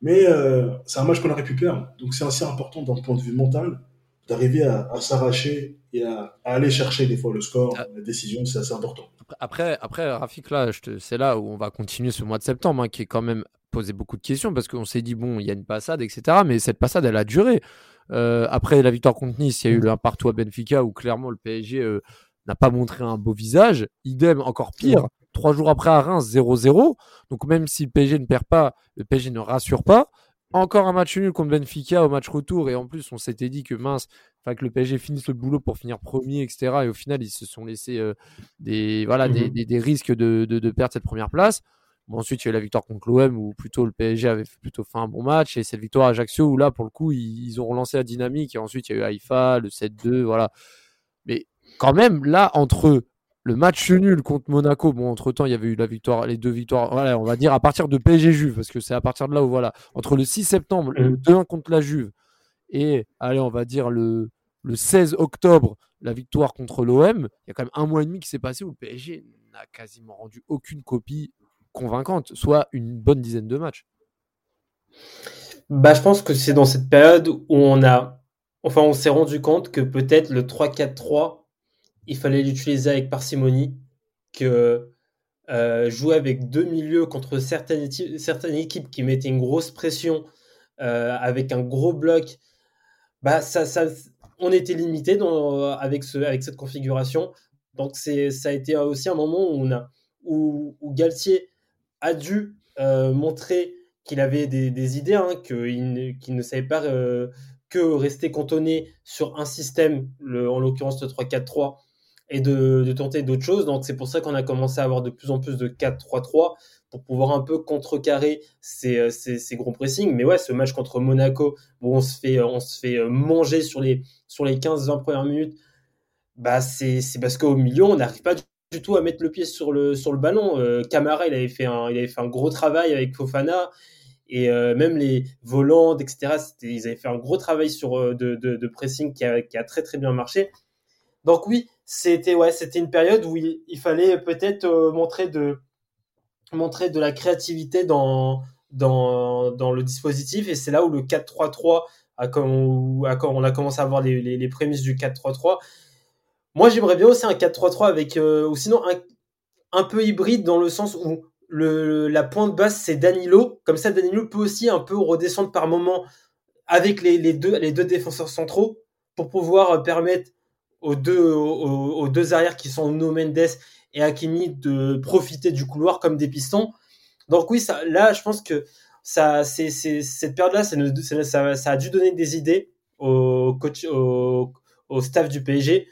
Mais euh, c'est un match qu'on aurait pu. Donc c'est assez important d'un point de vue mental d'arriver à, à s'arracher et à, à, aller chercher des fois le score, ah. la décision, c'est assez important. Après, après Rafik, là, c'est là où on va continuer ce mois de septembre, hein, qui est quand même posé beaucoup de questions parce qu'on s'est dit, bon, il y a une passade, etc. Mais cette passade, elle a duré. Euh, après la victoire contre Nice, il y a eu le 1 partout à Benfica où clairement le PSG euh, n'a pas montré un beau visage. Idem, encore pire, trois jours après à Reims, 0-0. Donc même si le PSG ne perd pas, le PSG ne rassure pas. Encore un match nul contre Benfica au match retour et en plus on s'était dit que mince, que le PSG finisse le boulot pour finir premier, etc. Et au final ils se sont laissés euh, des voilà des, des, risques de, de, de, perdre cette première place. Bon, ensuite, il y a eu la victoire contre l'OM où plutôt le PSG avait plutôt fait un bon match et cette victoire à Ajaccio où là, pour le coup, ils, ont relancé la dynamique et ensuite il y a eu Haïfa, le 7-2, voilà. Mais quand même, là, entre le match nul contre Monaco, bon, entre temps, il y avait eu la victoire, les deux victoires, voilà, on va dire à partir de PSG Juve, parce que c'est à partir de là où, voilà, entre le 6 septembre, le 2-1 contre la Juve et, allez, on va dire le, le 16 octobre, la victoire contre l'OM, il y a quand même un mois et demi qui s'est passé où le PSG n'a quasiment rendu aucune copie convaincante, soit une bonne dizaine de matchs. Bah, je pense que c'est dans cette période où on a, enfin, on s'est rendu compte que peut-être le 3-4-3, il fallait l'utiliser avec parcimonie, que euh, jouer avec deux milieux contre certaines, certaines équipes qui mettaient une grosse pression euh, avec un gros bloc, bah ça, ça, on était limité avec, ce, avec cette configuration. Donc ça a été aussi un moment où, on a, où, Galtier a dû euh, montrer qu'il avait des, idées, hein, qu'il ne savait pas que rester cantonné sur un système, le, en l'occurrence le 3-4-3, et de, tenter d'autres choses. Donc c'est pour ça qu'on a commencé à avoir de plus en plus de 4-3-3 pour pouvoir un peu contrecarrer ces, ces, gros pressings. Mais ouais, ce match contre Monaco, où on se fait, on se fait manger sur les, sur les 15-20 premières minutes, bah c'est parce qu'au milieu, on n'arrive pas du tout à mettre le pied sur le, sur le ballon. Euh, Camara, il avait, fait un, il avait fait un gros travail avec Fofana. Et euh, même les volantes, etc., ils avaient fait un gros travail sur, euh, de, de, pressing qui a, qui a, très très bien marché. Donc oui, c'était une période où il, fallait peut-être montrer, de, montrer de la créativité dans, le dispositif. Et c'est là où le 4-3-3, a, on a commencé à voir les, prémices du 4-3-3, moi, j'aimerais bien aussi un 4-3-3 avec, euh, ou sinon un, peu hybride dans le sens où le, la pointe basse, c'est Danilo. Comme ça, Danilo peut aussi un peu redescendre par moment avec les, deux, les deux défenseurs centraux pour pouvoir permettre aux deux, aux, deux arrières qui sont No Mendes et Hakimi de profiter du couloir comme des pistons. Donc oui, ça, là, je pense que ça, c'est, cette période-là, ça, ça, a dû donner des idées au coach, au, au staff du PSG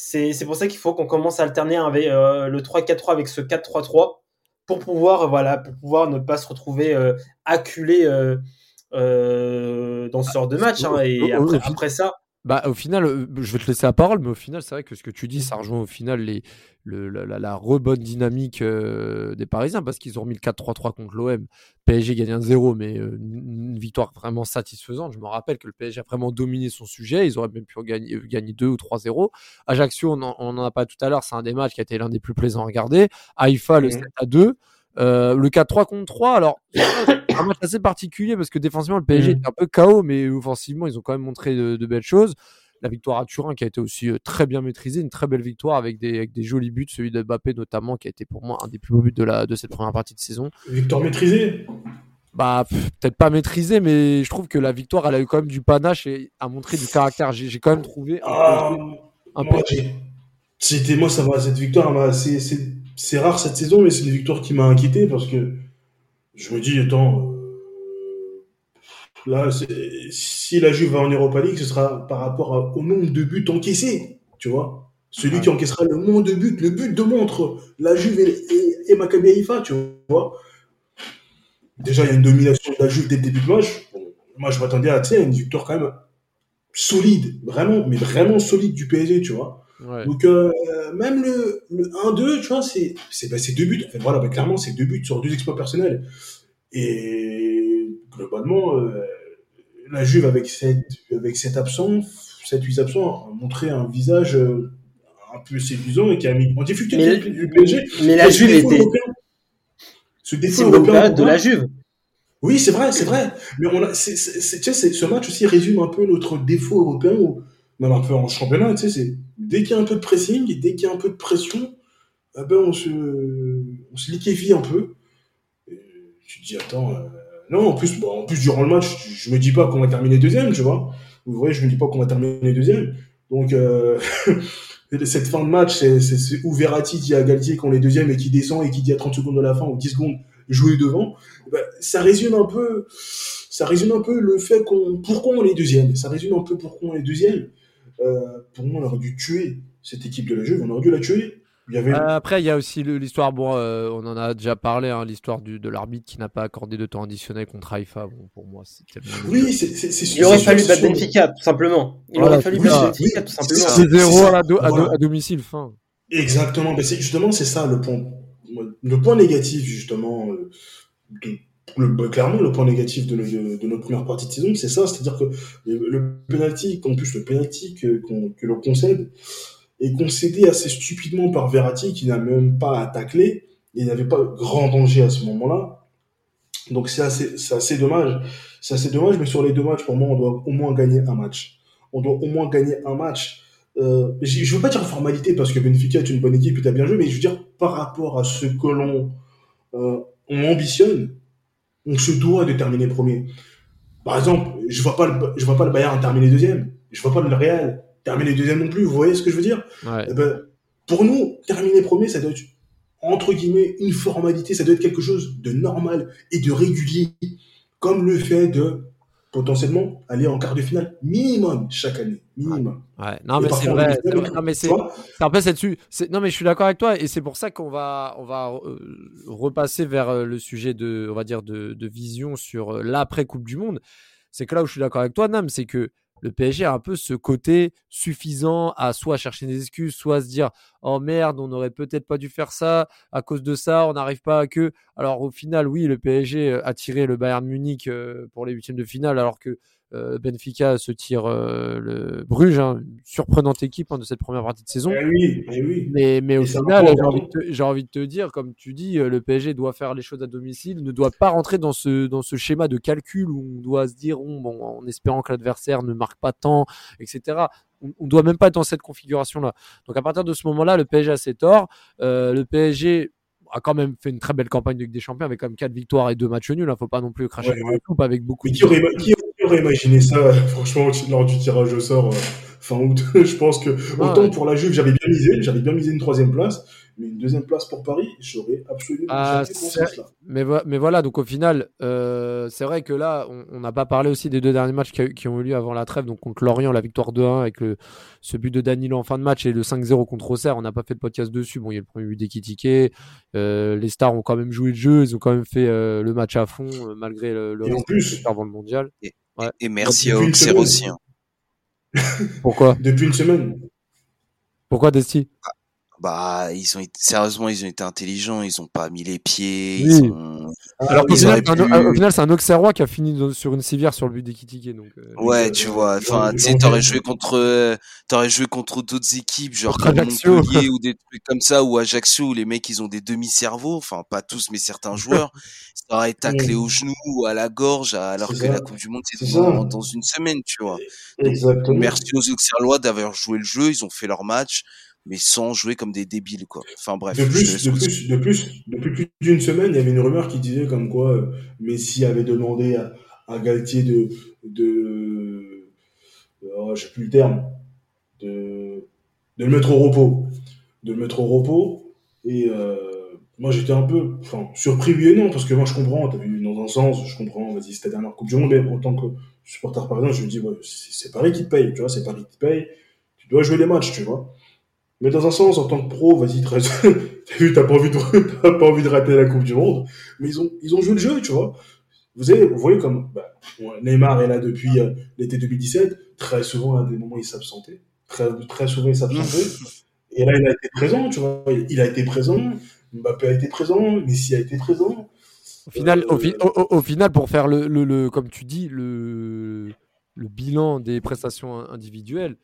c'est pour ça qu'il faut qu'on commence à alterner avec, euh, le 3-4-3 avec ce 4-3-3 pour pouvoir, voilà, pour pouvoir ne pas se retrouver euh, acculé euh, dans ce genre de match. Hein, et après, ça. Bah, au final, je vais te laisser la parole, mais au final, c'est vrai que ce que tu dis, ça rejoint au final les, le, la, la, rebonne dynamique des Parisiens parce qu'ils ont remis le 4-3-3 contre l'OM. PSG gagne 1-0, mais une victoire vraiment satisfaisante. Je me rappelle que le PSG a vraiment dominé son sujet. Ils auraient même pu gagner, gagner 2 ou 3-0. Ajaccio, on en, a pas tout à l'heure, c'est un des matchs qui a été l'un des plus plaisants à regarder. Haïfa, le 7-2. Euh, le 4-3 contre 3, alors un match assez particulier parce que défensivement le PSG est un peu chaos, mais offensivement ils ont quand même montré de, belles choses. La victoire à Turin qui a été aussi euh, très bien maîtrisée, une très belle victoire avec des, avec des jolis buts, celui de Mbappé notamment qui a été pour moi un des plus beaux buts de, la, de cette première partie de saison. Victoire maîtrisée bah peut-être pas maîtrisée, mais je trouve que la victoire elle a eu quand même du panache et a montré du caractère. J'ai quand même trouvé un, ah, peu, C'était moi ça va cette victoire c'est c'est rare cette saison, mais c'est une victoire qui m'a inquiété parce que je me dis, attends, euh, là, si la Juve va en Europa League, ce sera par rapport au nombre de buts encaissés, tu vois. Celui qui encaissera le moins de buts, le but de montre la Juve et, et, Maccabi Haïfa, tu vois. Déjà, il y a une domination de la Juve dès le début de match. moi, je m'attendais à une victoire quand même solide, vraiment, mais vraiment solide du PSG, tu vois. Donc, euh, même le, le 1-2, tu vois, c'est bah, deux buts. En fait, voilà, bah, clairement, c'est deux buts sur deux exploits personnels. Et globalement, euh, la Juve, avec cette, avec cet absent, 7-8 absents, a montré un visage euh, un peu séduisant et qui a mis en difficulté mais, du PSG. Mais la Juve était. ce défaut européen de la Juve. Oui, c'est vrai, c'est vrai. Mais on a, c'est, ce match aussi résume un peu notre défaut européen, ou même un peu en championnat. Tu sais, c'est dès qu'il y a un peu de pressing, dès qu'il y a un peu de pression, eh ben on se, on se liquéfie un peu. Tu te dis attends, euh, non, en plus, en plus durant le match, je, je me dis pas qu'on va terminer deuxième, tu vois. Vous voyez, je me dis pas qu'on va terminer deuxième. Donc euh, cette fin de match, c'est, où Verratti dit à Galtier qu'on est deuxième et qui descend et qui dit à 30 secondes de la fin ou 10 secondes jouer devant. Ben, ça résume un peu, ça résume un peu le fait qu'on, pourquoi on est deuxième. Ça résume un peu pourquoi on est deuxième. Euh, pour moi, on aurait dû tuer cette équipe de la Juve. On aurait dû la tuer. Il y avait, Euh, après, il y a aussi l'histoire, bon, euh, on en a déjà parlé, hein, l'histoire de l'arbitre qui n'a pas accordé de temps additionnel contre Haïfa. Bon, pour moi, c'est tellement. oui, c'est, Il aurait fallu battre. Benfica, tout simplement. Il Voilà, aurait fallu battre. Benfica, tout simplement. c'est. 2-0 à, la do- à, do- Voilà. à domicile, fin. Exactement. Ben c'est, justement, c'est ça le point, le point négatif, justement, de, ben, clairement, le point négatif de, notre première partie de saison, c'est ça. C'est-à-dire que le, le penalty, en plus, le penalty que, l'on concède, est concédé assez stupidement par Verratti, qui n'a même pas à tacler. Il n'avait pas grand danger à ce moment-là. Donc c'est assez, c'est assez dommage. C'est assez dommage, mais sur les deux matchs, pour moi, on doit au moins gagner un match. On doit au moins gagner un match. Euh, je veux pas dire formalité parce que Benfica est une bonne équipe et t'as bien joué, mais je veux dire par rapport à ce que l'on euh, on ambitionne, on se doit de terminer premier. Par exemple, je vois pas le, je vois pas le Bayern terminer deuxième. Je vois pas le Real terminer deuxième non plus. Vous voyez ce que je veux dire? Ouais. Eh ben, Pour nous, terminer premier, ça doit être entre guillemets une formalité. Ça doit être quelque chose de normal et de régulier, comme le fait de potentiellement aller en quart de finale minimum chaque année, minimum. Ouais. Non, mais c'est vrai. vrai. Non, mais c'est. un peu cette dessus. Non, mais je suis d'accord avec toi, et c'est pour ça qu'on va, on va euh, repasser vers euh, le sujet de, on va dire, de, de vision sur euh, l'après Coupe du Monde. C'est que là où je suis d'accord avec toi, Nam, c'est que le PSG a un peu ce côté suffisant à soit chercher des excuses, soit se dire oh merde, on n'aurait peut-être pas dû faire ça à cause de ça, on n'arrive pas à que. Alors au final, oui, le PSG a tiré le Bayern Munich euh, pour les huitièmes de finale, alors que Benfica se tire euh, le Bruges, hein, une surprenante équipe hein, de cette première partie de saison. Eh oui, eh oui. Mais, mais au final, j'ai envie, de te, j'ai envie de te dire, comme tu dis, euh, le PSG doit faire les choses à domicile, ne doit pas rentrer dans ce, dans ce schéma de calcul où on doit se dire, oh, bon, en espérant que l'adversaire ne marque pas tant, etc. On, on doit même pas être dans cette configuration-là. Donc à partir de ce moment-là, le PSG a ses torts. Euh, le PSG a quand même fait une très belle campagne de Ligue des Champions avec quand même quatre victoires et deux matchs nuls. Il faut pas non plus cracher Ouais, dans la soupe avec beaucoup Mais de qui aurait, qui aurait imaginé ça, euh, franchement, lors du tirage au sort euh, fin août Je pense que autant ouais. pour la Juve, j'avais bien misé, j'avais bien misé une troisième place, mais une deuxième place pour Paris, j'aurais absolument Ah, jamais pensé c'est- cela. Mais, vo- mais voilà, donc au final, euh, c'est vrai que là, on n'a pas parlé aussi des deux derniers matchs qui, a eu- qui ont eu lieu avant la trêve. Donc contre Lorient, la victoire 2-1 avec le, ce but de Danilo en fin de match et le 5-0 contre Auxerre. On n'a pas fait de podcast dessus. Bon, il y a le premier but d'Ekitike. Euh, les Stars ont quand même joué le jeu. Ils ont quand même fait euh, le match à fond euh, malgré le, le Et en risque plus- avant le mondial. Ouais. Et merci à Auxerre aussi. hein. Pourquoi? Depuis une semaine. Pourquoi Desti Bah, ils ont été, sérieusement, ils ont été intelligents. Ils ont pas mis les pieds. Oui. Ils ont... Alors qu'au final, pu- au final, c'est un Auxerrois qui a fini dans- sur une civière sur le but d'Ekitike. Donc, euh, Ouais, tu vois. Enfin, tu t'aurais joué contre, euh, t'aurais joué contre d'autres équipes, genre comme. Montpellier ou des trucs comme ça, ou Ajaccio, où les mecs, ils ont des demi-cerveaux. Enfin, pas tous, mais certains joueurs. Ça aurait taclé au genou ou à la gorge, alors que ça. la Coupe du Monde, c'est dans, dans une semaine, tu vois. Exactement. Merci aux Auxerrois d'avoir joué le jeu. Ils ont fait leur match, mais sans jouer comme des débiles, quoi. Enfin, bref. De je plus, de plus, de plus, depuis plus d'une semaine, il y avait une rumeur qui disait comme quoi euh, Messi avait demandé à, à Galtier de, de, oh, j'ai plus le terme, de, de le mettre au repos, de le mettre au repos. Et euh, moi, j'étais un peu, enfin, surpris oui et non, parce que moi, je comprends. T'as vu dans un sens, je comprends. Vas-y, c'est ta dernière Coupe du Monde, mais en tant que supporter parisien, je me dis, ouais, c'est Paris qui te paye, tu vois, c'est Paris qui te paye. Tu dois jouer les matchs, tu vois. Mais dans un sens, en tant que pro, vas-y, t'as vu, t'as pas envie de, t'as pas envie de rater la Coupe du Monde. Mais ils ont, ils ont joué le jeu, tu vois. Vous voyez comme, bah, Neymar est là depuis euh, l'été 2017. Très souvent, à des moments, il s'absentait. Très, très souvent, il s'absentait. Et là, il a été présent, tu vois. Il, il a été présent. Mbappé a été présent. Messi a été présent. Au final, au, Euh, fi- au- au- au final, pour faire le, le, le- comme tu dis, le, le bilan des prestations in- individuelles,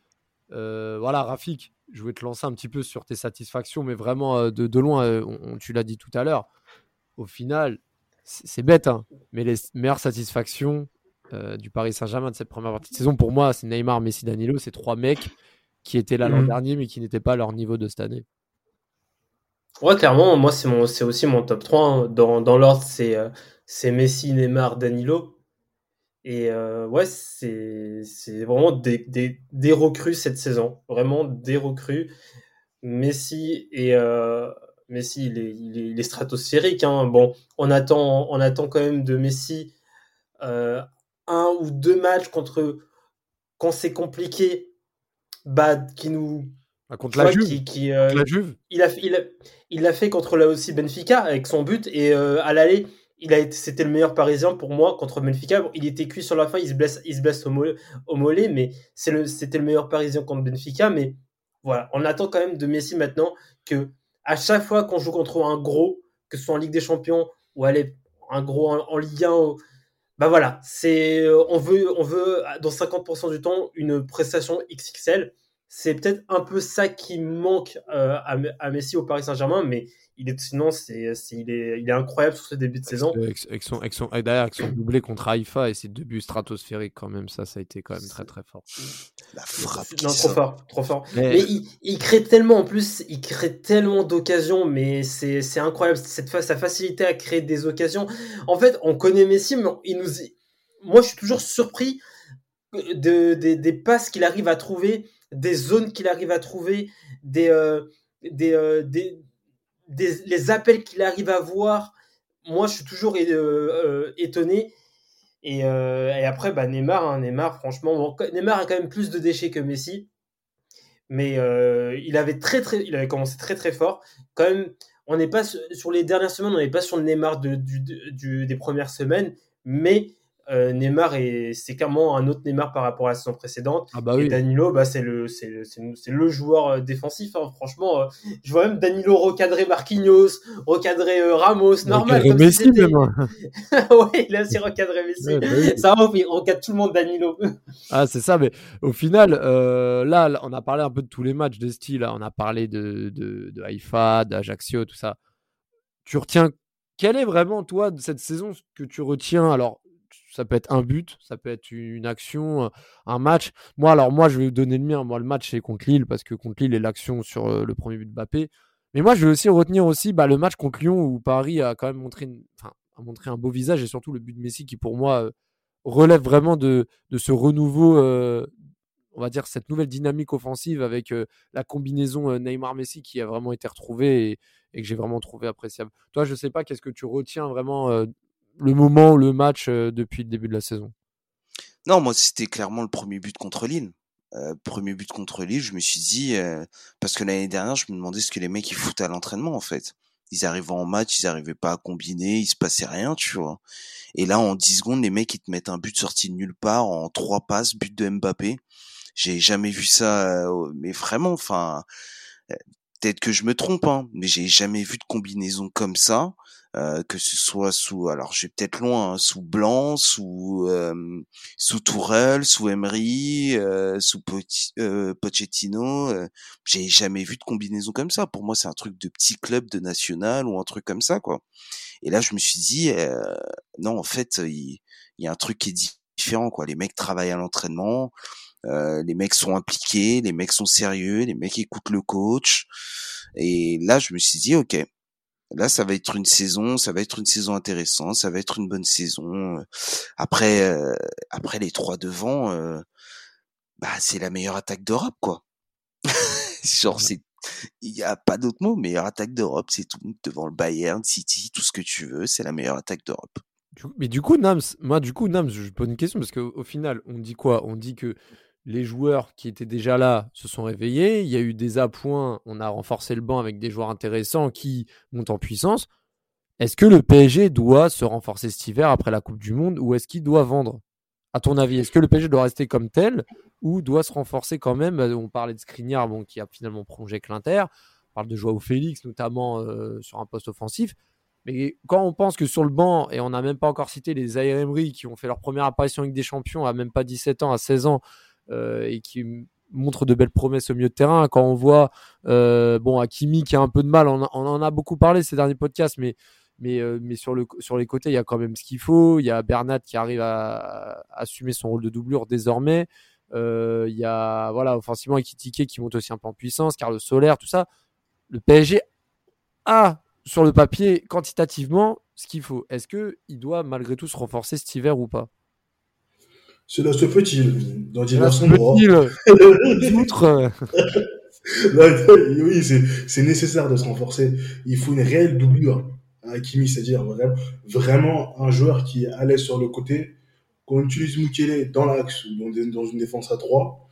euh, voilà, Rafik, je vais te lancer un petit peu sur tes satisfactions, mais vraiment euh, de, de loin, euh, on- tu l'as dit tout à l'heure. au final, c'est bête, hein, mais les meilleures satisfactions du Paris Saint-Germain de cette première partie de saison, pour moi, c'est Neymar, Messi, Danilo, c'est trois mecs qui étaient là l'an Mhm. dernier, mais qui n'étaient pas à leur niveau de cette année. Ouais, clairement, moi, c'est aussi mon top 3. hein. Dans, dans l'ordre, c'est, c'est Messi, Neymar, Danilo. Et euh, ouais, c'est, vraiment des, des, des recrues cette saison. Vraiment des recrues. Messi et euh, Messi, il est, il est, il est stratosphérique. Hein. Bon, on attend, on attend quand même de Messi euh, un ou deux matchs contre quand c'est compliqué, bah, qui nous, Ah, contre la Juve, qui, qui, euh, contre la Juve, il a, il a, il l'a fait contre là aussi Benfica avec son but et à l'aller, il a c'était le meilleur parisien pour moi contre Benfica. Il était cuit sur la fin, il se blesse, il se blesse au, mollet, au mollet, mais c'est le, c'était le meilleur parisien contre Benfica. Mais voilà, on attend quand même de Messi maintenant que à chaque fois qu'on joue contre un gros, que ce soit en Ligue des Champions ou aller un gros en, Ligue 1, ou- bah voilà, c'est, on veut, on veut dans 50% du temps une prestation XXL c'est peut-être un peu ça qui manque euh, à, à Messi au Paris Saint-Germain, mais il est sinon c'est, c'est- il est il est incroyable sur ce début de saison. avec, avec son, avec son- et d'ailleurs, avec son doublé contre Haïfa et ses deux buts stratosphériques, quand même, ça, ça a été quand même très très fort. La frappe Non, trop fort, trop fort. Mais- Mais il, il crée tellement en plus, il crée tellement d'occasions, mais c'est c'est incroyable cette sa facilité à créer des occasions. En fait, on connaît Messi, mais il nous, moi je suis toujours surpris de, des- des passes qu'il arrive à trouver, des zones qu'il arrive à trouver, des, euh, euh, des, des- les appels qu'il arrive à voir. Moi, je suis toujours euh, étonné. Et, après, bah, Neymar, hein, Neymar, franchement, Neymar a quand même plus de déchets que Messi, mais il avait très, très, il avait commencé très, très fort. Quand même, on n'est pas sur, les dernières semaines, on n'est pas sur le Neymar des premières semaines, mais euh, Neymar est, c'est clairement un autre Neymar par rapport à la saison précédente. Ah bah Et. Danilo, bah, c'est le, c'est le, joueur euh, défensif. hein. Franchement, euh, je vois même Danilo recadrer Marquinhos, recadrer euh, Ramos, normal. Recadrer si Messi, même. hein. ouais, il a aussi recadré Messi. Ouais, bah oui. Ça va, il recadre tout le monde Danilo. Ah, c'est ça, mais au final, là, là, on a parlé un peu de tous les matchs de style. là. On a parlé de, de, de Haïfa, d'Ajaccio, tout ça. Tu retiens, quel est vraiment, toi, de cette saison, ce que tu retiens? Alors, ça peut être un but, ça peut être une action, un match. Moi, alors, moi, je vais vous donner le mien. Moi, le match, c'est contre Lille, parce que contre Lille, et l'action sur le premier but de Mbappé. Mais moi, je vais aussi retenir aussi bah, le match contre Lyon, où Paris a quand même montré, un beau visage, et surtout le but de Messi, qui pour moi relève vraiment de, ce renouveau, on va dire, cette nouvelle dynamique offensive avec la combinaison Neymar-Messi qui a vraiment été retrouvée et, et que j'ai vraiment trouvé appréciable. Toi, je sais pas, qu'est-ce que tu retiens vraiment le moment, le match euh, depuis le début de la saison? Non, moi, c'était clairement le premier but contre Lille. Euh, premier but contre Lille, je me suis dit, euh, parce que l'année dernière, je me demandais ce que les mecs ils foutaient à l'entraînement, en fait. Ils arrivaient en match, ils arrivaient pas à combiner, il se passait rien, tu vois. Et là, en 10 secondes, les mecs, ils te mettent un but sorti de nulle part, en trois passes, but de Mbappé. J'ai jamais vu ça, euh, mais vraiment, enfin, euh, peut-être que je me trompe, hein, mais j'ai jamais vu de combinaison comme ça, euh, que ce soit sous, alors je vais peut-être loin, hein, sous Blanc, sous euh, sous Tourelle, sous Emery, euh, sous Poch- euh, Pochettino. euh, j'ai jamais vu de combinaison comme ça. Pour moi, c'est un truc de petit club de national ou un truc comme ça, quoi. Et là, je me suis dit, non, en fait, il, il y a un truc qui est différent, quoi. Les mecs travaillent à l'entraînement. Euh, les mecs sont impliqués, les mecs sont sérieux, les mecs écoutent le coach. Et là, je me suis dit, ok, là, ça va être une saison, ça va être une saison intéressante, ça va être une bonne saison. Après, euh, après les trois devant, euh, bah c'est la meilleure attaque d'Europe, quoi. Genre, c'est, il y a pas d'autre mot, meilleure attaque d'Europe, c'est tout. Devant le Bayern, City, tout ce que tu veux, c'est la meilleure attaque d'Europe. Mais du coup, Nams, moi, du coup, Nams, je pose une question parce qu'au au final, on dit quoi? On dit que les joueurs qui étaient déjà là se sont réveillés. Il y a eu des appoints. On a renforcé le banc avec des joueurs intéressants qui montent en puissance. Est-ce que le PSG doit se renforcer cet hiver après la Coupe du Monde ou est-ce qu'il doit vendre? À ton avis, est-ce que le PSG doit rester comme tel ou doit se renforcer quand même? Euh, On parlait de Skriniar, bon, qui a finalement prolongé avec l'Inter. On parle de Joao Félix, notamment euh, sur un poste offensif. Mais quand on pense que sur le banc, et on n'a même pas encore cité les Emery qui ont fait leur première apparition avec des champions à même pas 17 ans, à 16 ans, et qui m- montrent de belles promesses au milieu de terrain. Quand on voit, euh, bon, Hakimi qui a un peu de mal, on, en a beaucoup parlé ces derniers podcasts, mais euh, sur, le, sur les côtés, il y a quand même ce qu'il faut. Il y a Bernat qui arrive à, assumer son rôle de doublure désormais. Euh, il y a voilà, offensivement Ekitike qui monte aussi un peu en puissance, Carlos Soler, tout ça. Le PSG a sur le papier quantitativement ce qu'il faut. Est-ce qu'il doit malgré tout se renforcer cet hiver ou pas? Cela se fait-il dans divers endroits. Outre. oui, c'est nécessaire de se renforcer. Il faut une réelle doublure à Hakimi, c'est-à-dire vraiment, vraiment un joueur qui est à l'aise sur le côté, qu'on utilise Mukele dans l'axe ou dans, une défense à 3.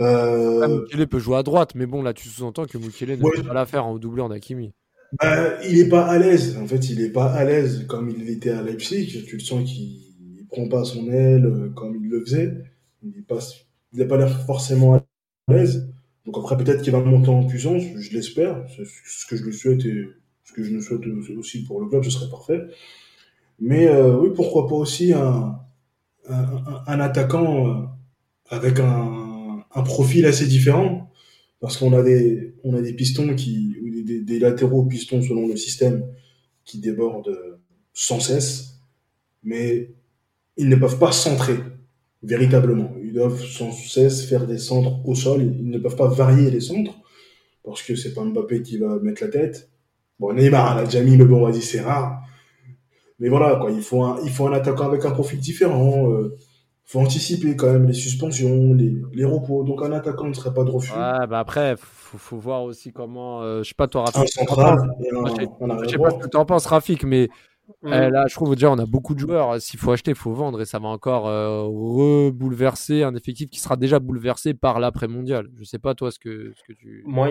Euh... Ah, Mukele peut jouer à droite, mais bon, là, tu sous-entends que Mukele ne peut pas la faire en doublure d'Hakimi. Bah, il n'est pas à l'aise. En fait, il n'est pas à l'aise comme il était à Leipzig. Tu le sens qu'il prend pas son aile euh, comme il le faisait. Il n'a pas, pas l'air forcément à l'aise. Donc après, peut-être qu'il va monter en puissance, je l'espère. C'est ce que je le souhaite et ce que je le souhaite aussi pour le club, ce serait parfait. Mais euh, oui, pourquoi pas aussi un, un, attaquant euh, avec un, un, profil assez différent. Parce qu'on a des, on a des pistons qui, des, des, latéraux pistons selon le système qui débordent sans cesse, mais ils ne peuvent pas centrer véritablement. Ils doivent sans cesse faire des centres au sol. Ils ne peuvent pas varier les centres parce que c'est pas Mbappé qui va mettre la tête. Bon, Neymar l'a déjà mis, mais bon, vas-y, c'est rare. Mais voilà, quoi, il faut un, il faut un attaquant avec un profil différent. Euh, faut anticiper quand même les suspensions, les, les repos. Donc un attaquant ne serait pas de refus. Ouais, bah après, faut, faut voir aussi comment. Euh, je sais pas, toi, Rafik. Un central je sais pas ce que tu en penses, Rafik, mais Mm. Euh, là, je trouve déjà, on a beaucoup de joueurs. S'il faut acheter, il faut vendre. Et ça va encore euh, rebouleverser un effectif qui sera déjà bouleversé par l'après-mondial. Je sais pas, toi, ce que, ce que tu. Moi,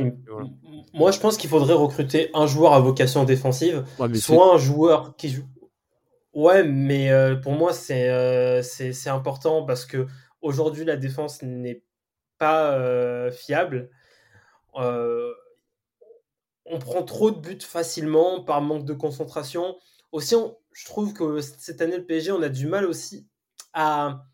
Moi je pense qu'il faudrait recruter un joueur à vocation défensive, soit un joueur qui joue. Ouais, mais euh, pour moi, c'est c'est important parce que aujourd'hui, la défense n'est pas fiable. on prend trop de buts facilement par manque de concentration aussi, je trouve que cette année, le PSG, on a du mal aussi à,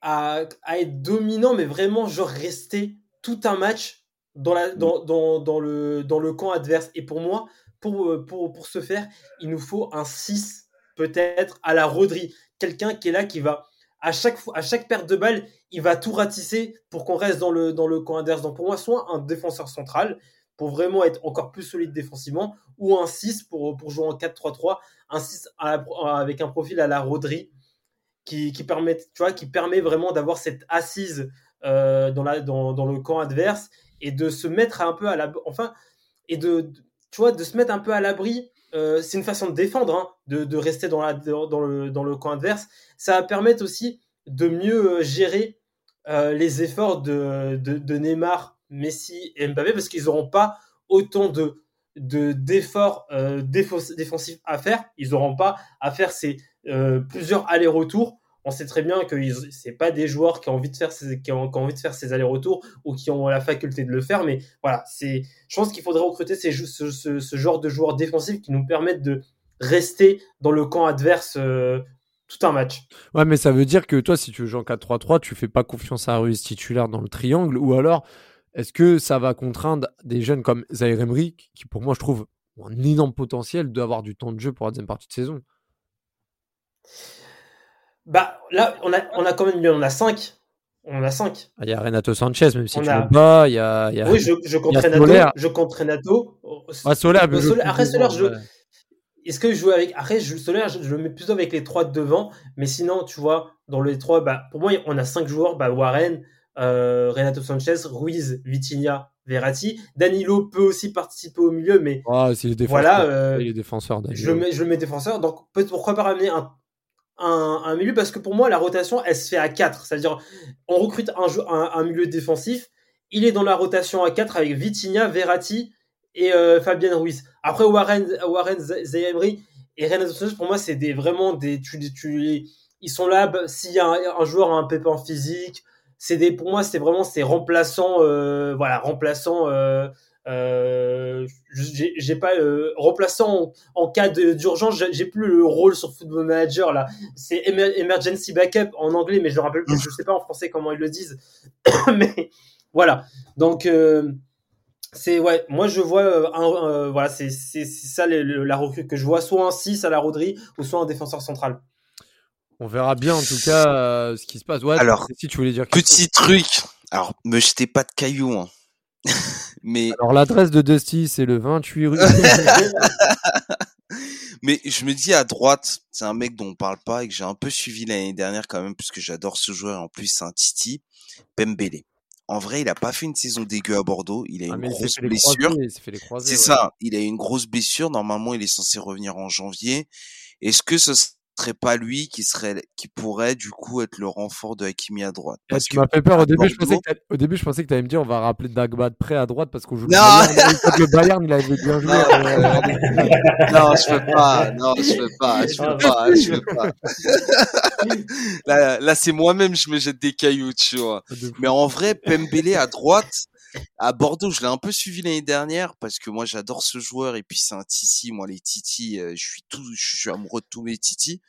à, être dominant, mais vraiment, genre, rester tout un match dans, la, dans, dans, dans, le, dans le camp adverse. Et pour moi, pour, euh, pour, pour ce faire, il nous faut un 6, peut-être, à la Rodri. Quelqu'un qui est là, qui va, à chaque, à chaque perte de balle, il va tout ratisser pour qu'on reste dans le, dans le camp adverse. Donc pour moi, soit un défenseur central, pour vraiment être encore plus solide défensivement, ou un 6 pour, pour jouer en 4-3-3, un 6 avec un profil à la Rodri qui, qui, permet, tu vois, qui permet vraiment d'avoir cette assise euh, dans, la, dans, dans, le camp adverse et de se mettre un peu à la enfin et de, tu vois de se mettre un peu à l'abri euh, c'est une façon de défendre hein, de, de, rester dans, la, dans, le, dans le camp adverse. Ça va permettre aussi de mieux gérer euh, les efforts de, de Neymar Messi et Mbappé parce qu'ils n'auront pas autant de d'efforts euh, défensifs à faire. Ils n'auront pas à faire ces euh, plusieurs allers-retours. On sait très bien que c'est pas des joueurs qui ont envie de faire ces, qui ont, envie de faire ces allers-retours ou qui ont la faculté de le faire. Mais voilà, c'est. Je pense qu'il faudrait recruter ces, ce, ce, genre de joueurs défensifs qui nous permettent de rester dans le camp adverse euh, tout un match. Ouais, mais ça veut dire que toi, si tu joues en 4-3-3, tu fais pas confiance à Ruiz titulaire dans le triangle ou alors est-ce que ça va contraindre des jeunes comme Zaire Emery, qui pour moi je trouve un énorme potentiel d'avoir du temps de jeu pour la deuxième partie de saison? Bah là, on a, on a quand même on a 5. On a 5. Ah, il y a Renato Sanchez, même si tu a... pas. Il y a, y a, oui, je, je compte Renato. Je compte Renato. Ah, Solaire, mais Solaire, après, Solaire, je. Est-ce que je joue avec. Après, je, Solaire, je, le mets plutôt avec les trois de devant. Mais sinon, tu vois, dans les trois, bah, pour moi, on a 5 joueurs. Bah, Warren, euh, Renato Sanchez, Ruiz, Vitinha, Verratti. Danilo peut aussi participer au milieu, mais ah, voilà, euh, il est défenseur. Je le mets, je le mets défenseur. Donc pourquoi pas ramener un, un, un, milieu? Parce que pour moi la rotation elle se fait à 4 c'est-à-dire on recrute un, un, un, milieu défensif il est dans la rotation à 4 avec Vitinha, Verratti et euh, Fabien Ruiz après Warren Warren Zayemri et Renato Sanchez pour moi c'est des vraiment des tu, tu, ils sont là s'il y a un, un, joueur a un pépin physique c'est des, pour moi, c'est vraiment ces remplaçants, euh, voilà, remplaçants. Euh, euh, j'ai pas euh, remplaçant en, cas d'urgence, j'ai plus le rôle sur Football Manager là. C'est emergency backup en anglais, mais je rappelle, je sais pas en français comment ils le disent. mais voilà. Donc C'est ouais, moi je vois euh, euh, voilà, c'est ça la recrue que je vois, soit un 6 à la Rodri ou soit un défenseur central. On verra bien en tout cas euh, ce qui se passe. Ouais, Alors, si tu voulais dire petit truc. Alors, me jetez pas de cailloux. Hein. Mais Alors l'adresse de Dusty, c'est le 28 rue. Mais je me dis à droite, c'est un mec dont on parle pas et que j'ai un peu suivi l'année dernière quand même, puisque j'adore ce joueur. En plus, c'est un Titi, Pembele. En vrai, il a pas fait une saison dégueu à Bordeaux. Il a Ah, une grosse blessure. C'est ouais. ça. Il a eu une grosse blessure. Normalement, il est censé revenir en janvier. Est-ce que ce serait pas lui qui serait, qui pourrait du coup être le renfort de Hakimi à droite? Eh, Parce tu que m'as fait peur au début. Je pensais que t'allais- au début, je pensais que tu allais me dire on va rappeler Dagba de près à droite parce qu'on joue le Non le Bayern, il avait bien joué. euh, non, je peux pas. Non, je peux pas. Je peux pas. Je peux pas. là, là c'est moi-même, je me jette des cailloux, tu vois. fou. Mais en vrai, Pembele à droite, à Bordeaux, je l'ai un peu suivi l'année dernière parce que moi j'adore ce joueur et puis c'est un Titi. Moi les Titi, euh, je suis tout, je suis amoureux de tous mes Titi.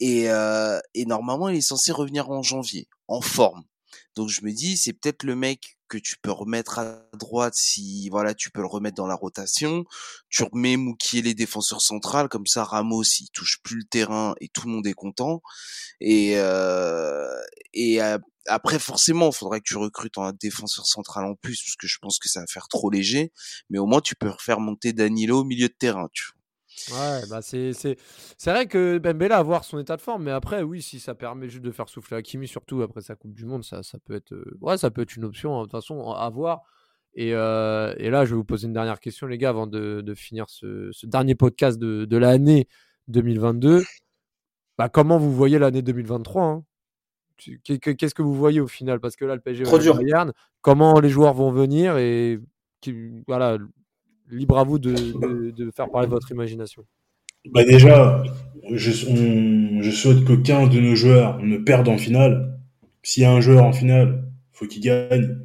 Et, euh, et normalement il est censé revenir en janvier, en forme. Donc je me dis c'est peut-être le mec que tu peux remettre à droite si voilà tu peux le remettre dans la rotation. Tu remets Moukier les défenseurs centrales comme ça Ramos il touche plus le terrain et tout le monde est content. Et euh, et après, forcément, il faudrait que tu recrutes un défenseur central en plus, parce que je pense que ça va faire trop léger. Mais au moins, tu peux refaire monter Danilo au milieu de terrain. Tu. Ouais, bah c'est c'est c'est vrai que Bembela a voir son état de forme, mais après oui, si ça permet juste de faire souffler Hakimi, surtout après sa Coupe du Monde, ça ça peut être euh, ouais, ça peut être une option hein, de toute façon à voir. Et, euh, et là, je vais vous poser une dernière question, les gars, avant de, de finir ce, ce dernier podcast de, de l'année 2022. Bah, comment vous voyez l'année 2023 hein? Qu'est-ce que vous voyez au final? Parce que là, le PSG va Trop dur. Bayern. Comment les joueurs vont venir et qui- voilà, libre à vous de, de- de faire parler votre imagination. Bah déjà, je, on- je souhaite qu'aucun de nos joueurs ne perde en finale. S'il y a un joueur en finale, faut qu'il gagne.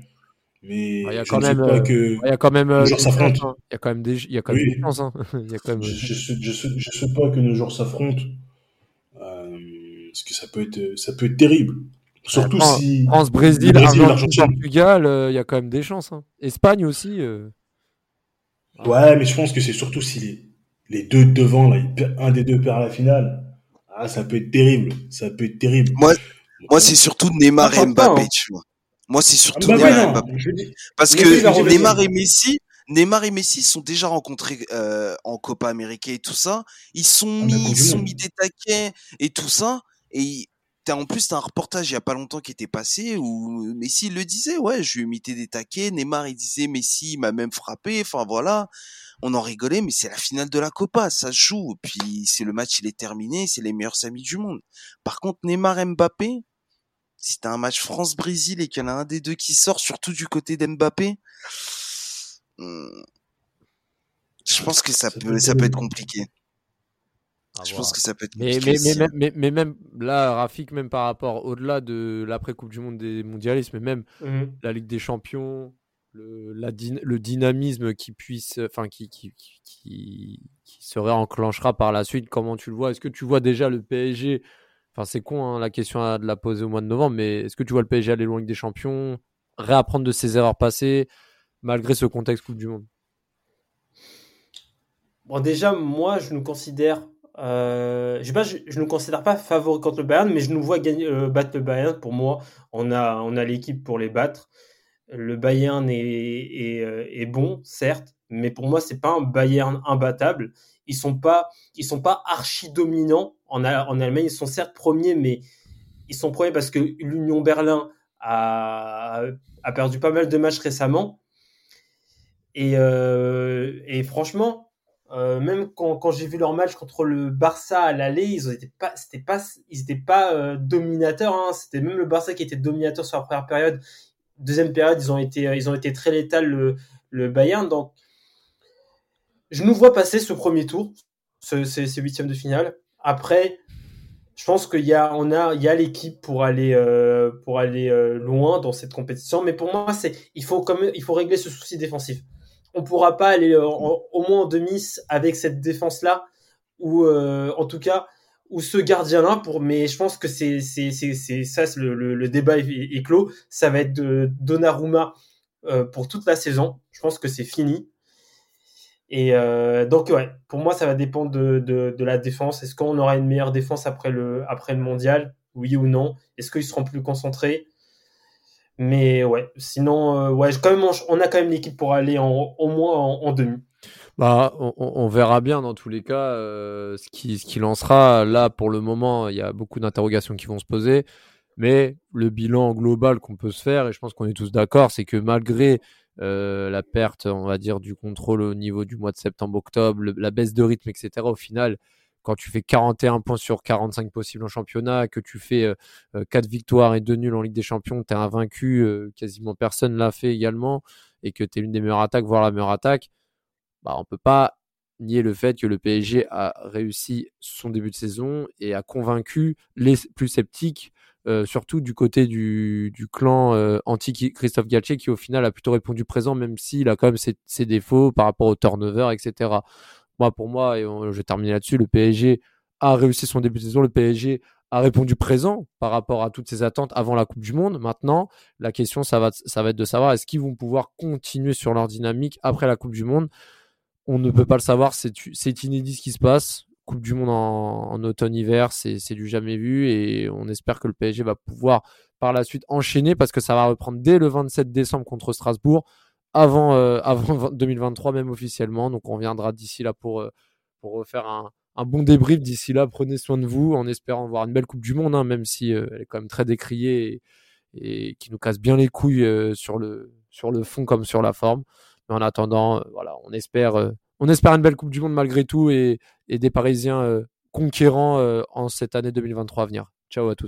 Mais Ah, il y a je quand ne souhaite même, pas que Il y a quand même euh, s'affrontent. Il y a quand même des, il y a quand même Oui. des chances. hein. Je, je, souhaite, pas que nos joueurs s'affrontent. Euh, parce que ça peut être, ça peut être terrible. Surtout si France, Brésil, Brésil Argentine. Portugal, euh, il y a quand même des chances. hein. Espagne aussi. euh. Ouais, mais je pense que c'est surtout si les, les deux de devant, là, un des deux perd la finale. Ah, ça peut être terrible. Ça peut être terrible. Moi, Moi, c'est surtout Neymar Ah, et Mbappé, tu vois. Moi, c'est surtout Mbappé, Neymar et. Mbappé. Parce que. Neymar et Messi, Neymar et Messi sont déjà rencontrés euh, en Copa América et tout ça. Ils sont Ah, mis, ils sont mis des taquets et tout ça. Et t'as en plus t'as un reportage il y a pas longtemps qui était passé où Messi le disait, ouais, je lui ai imité des taquets. Neymar il disait Messi il m'a même frappé. Enfin voilà, on en rigolait, mais c'est la finale de la Copa, ça se joue. Puis c'est le match, il est terminé, c'est les meilleurs amis du monde. Par contre Neymar Mbappé, si t'as un match France-Brésil et qu'il y en a un des deux qui sort, surtout du côté d'Mbappé, hmm, je Ouais, pense que ça, ça peut, ça peut être compliqué. Je voir. pense que ça peut être Mais, mais, mais, même- mais, mais même là, Rafik, même par rapport au-delà de l'après-Coupe du Monde des mondialistes, mais même Mhm. la Ligue des Champions, le, la le dynamisme qui puisse, enfin, qui, qui, qui, qui, qui se réenclenchera par la suite, comment tu le vois? Est-ce que tu vois déjà le PSG Enfin, c'est con hein, la question à de la poser au mois de novembre, mais est-ce que tu vois le PSG aller loin Ligue des Champions, réapprendre de ses erreurs passées, malgré ce contexte Coupe du Monde? Bon, déjà, moi, je nous considère. Euh, je nous considère pas favoris contre le Bayern, mais je nous vois euh, battre le Bayern. Pour moi, on a, l'équipe pour les battre. Le Bayern euh, est bon, certes, mais pour moi, c'est pas un Bayern imbattable. Ils sont sont pas archi dominants en, Allemagne. Ils sont certes premiers, mais ils sont premiers parce que l'Union Berlin a, perdu pas mal de matchs récemment. Et franchement, euh, même quand, quand j'ai vu leur match contre le Barça à l'aller, ils étaient pas, c'était pas, ils étaient pas euh, dominateurs. Hein. C'était même le Barça qui était dominateur sur la première période. Deuxième période, ils ont été, ils ont été très létals le, le Bayern. Donc, je nous vois passer ce premier tour, ce, ces, huitièmes de finale. Après, je pense qu'il y a, on a, il y a l'équipe pour aller, euh, pour aller loin dans cette compétition. Mais pour moi, c'est, il faut quand même, il faut régler ce souci défensif. On pourra pas aller euh, au moins en demi avec cette défense-là, ou euh, en tout cas, ou ce gardien-là. Pour, mais je pense que c'est, c'est, c'est, ça, le, le, le débat est, clos. Ça va être de Donnarumma euh, pour toute la saison. Je pense que c'est fini. Et donc, ouais, pour moi, ça va dépendre de, de, de la défense. Est-ce qu'on aura une meilleure défense après le, après le mondial? Oui ou non? Est-ce qu'ils seront plus concentrés? Mais ouais, sinon, euh, ouais, quand même, on, a quand même l'équipe pour aller au moins en, demi. Bah, on, on, verra bien dans tous les cas euh, ce, qui, ce qui lancera. Là, pour le moment, il y a beaucoup d'interrogations qui vont se poser. Mais le bilan global qu'on peut se faire, et je pense qu'on est tous d'accord, c'est que malgré euh, la perte, on va dire, du contrôle au niveau du mois de septembre-octobre, la baisse de rythme, etc., au final, quand tu fais 41 points sur 45 possibles en championnat, que tu fais euh, 4 victoires et 2 nuls en Ligue des Champions, tu es invaincu, euh, quasiment personne l'a fait également, et que tu es l'une des meilleures attaques, voire la meilleure attaque, bah, on peut pas nier le fait que le PSG a réussi son début de saison et a convaincu les plus sceptiques, euh, surtout du côté du, clan euh, anti-Christophe Galtier, qui au final a plutôt répondu présent, même s'il a quand même ses, ses, défauts par rapport au turnover, etc. Moi, pour moi, et je vais terminer là-dessus, le PSG a réussi son début de saison, le PSG a répondu présent par rapport à toutes ces attentes avant la Coupe du Monde. Maintenant, la question, ça va, être de savoir est-ce qu'ils vont pouvoir continuer sur leur dynamique après la Coupe du Monde? On ne peut pas le savoir, c'est inédit ce qui se passe. Coupe du Monde en automne-hiver, c'est du jamais vu et on espère que le PSG va pouvoir par la suite enchaîner parce que ça va reprendre dès le 27 décembre contre Strasbourg, avant, euh, avant 2023 même officiellement. Donc on viendra d'ici là pour, euh, pour refaire un, bon débrief d'ici là. Prenez soin de vous en espérant voir une belle Coupe du Monde, hein, même si euh, elle est quand même très décriée et, qui nous casse bien les couilles euh, sur, le, sur le fond comme sur la forme. Mais en attendant, euh, voilà, on espère, euh, on espère une belle Coupe du Monde malgré tout et, des Parisiens euh, conquérants en cette année 2023 à venir. Ciao à tous.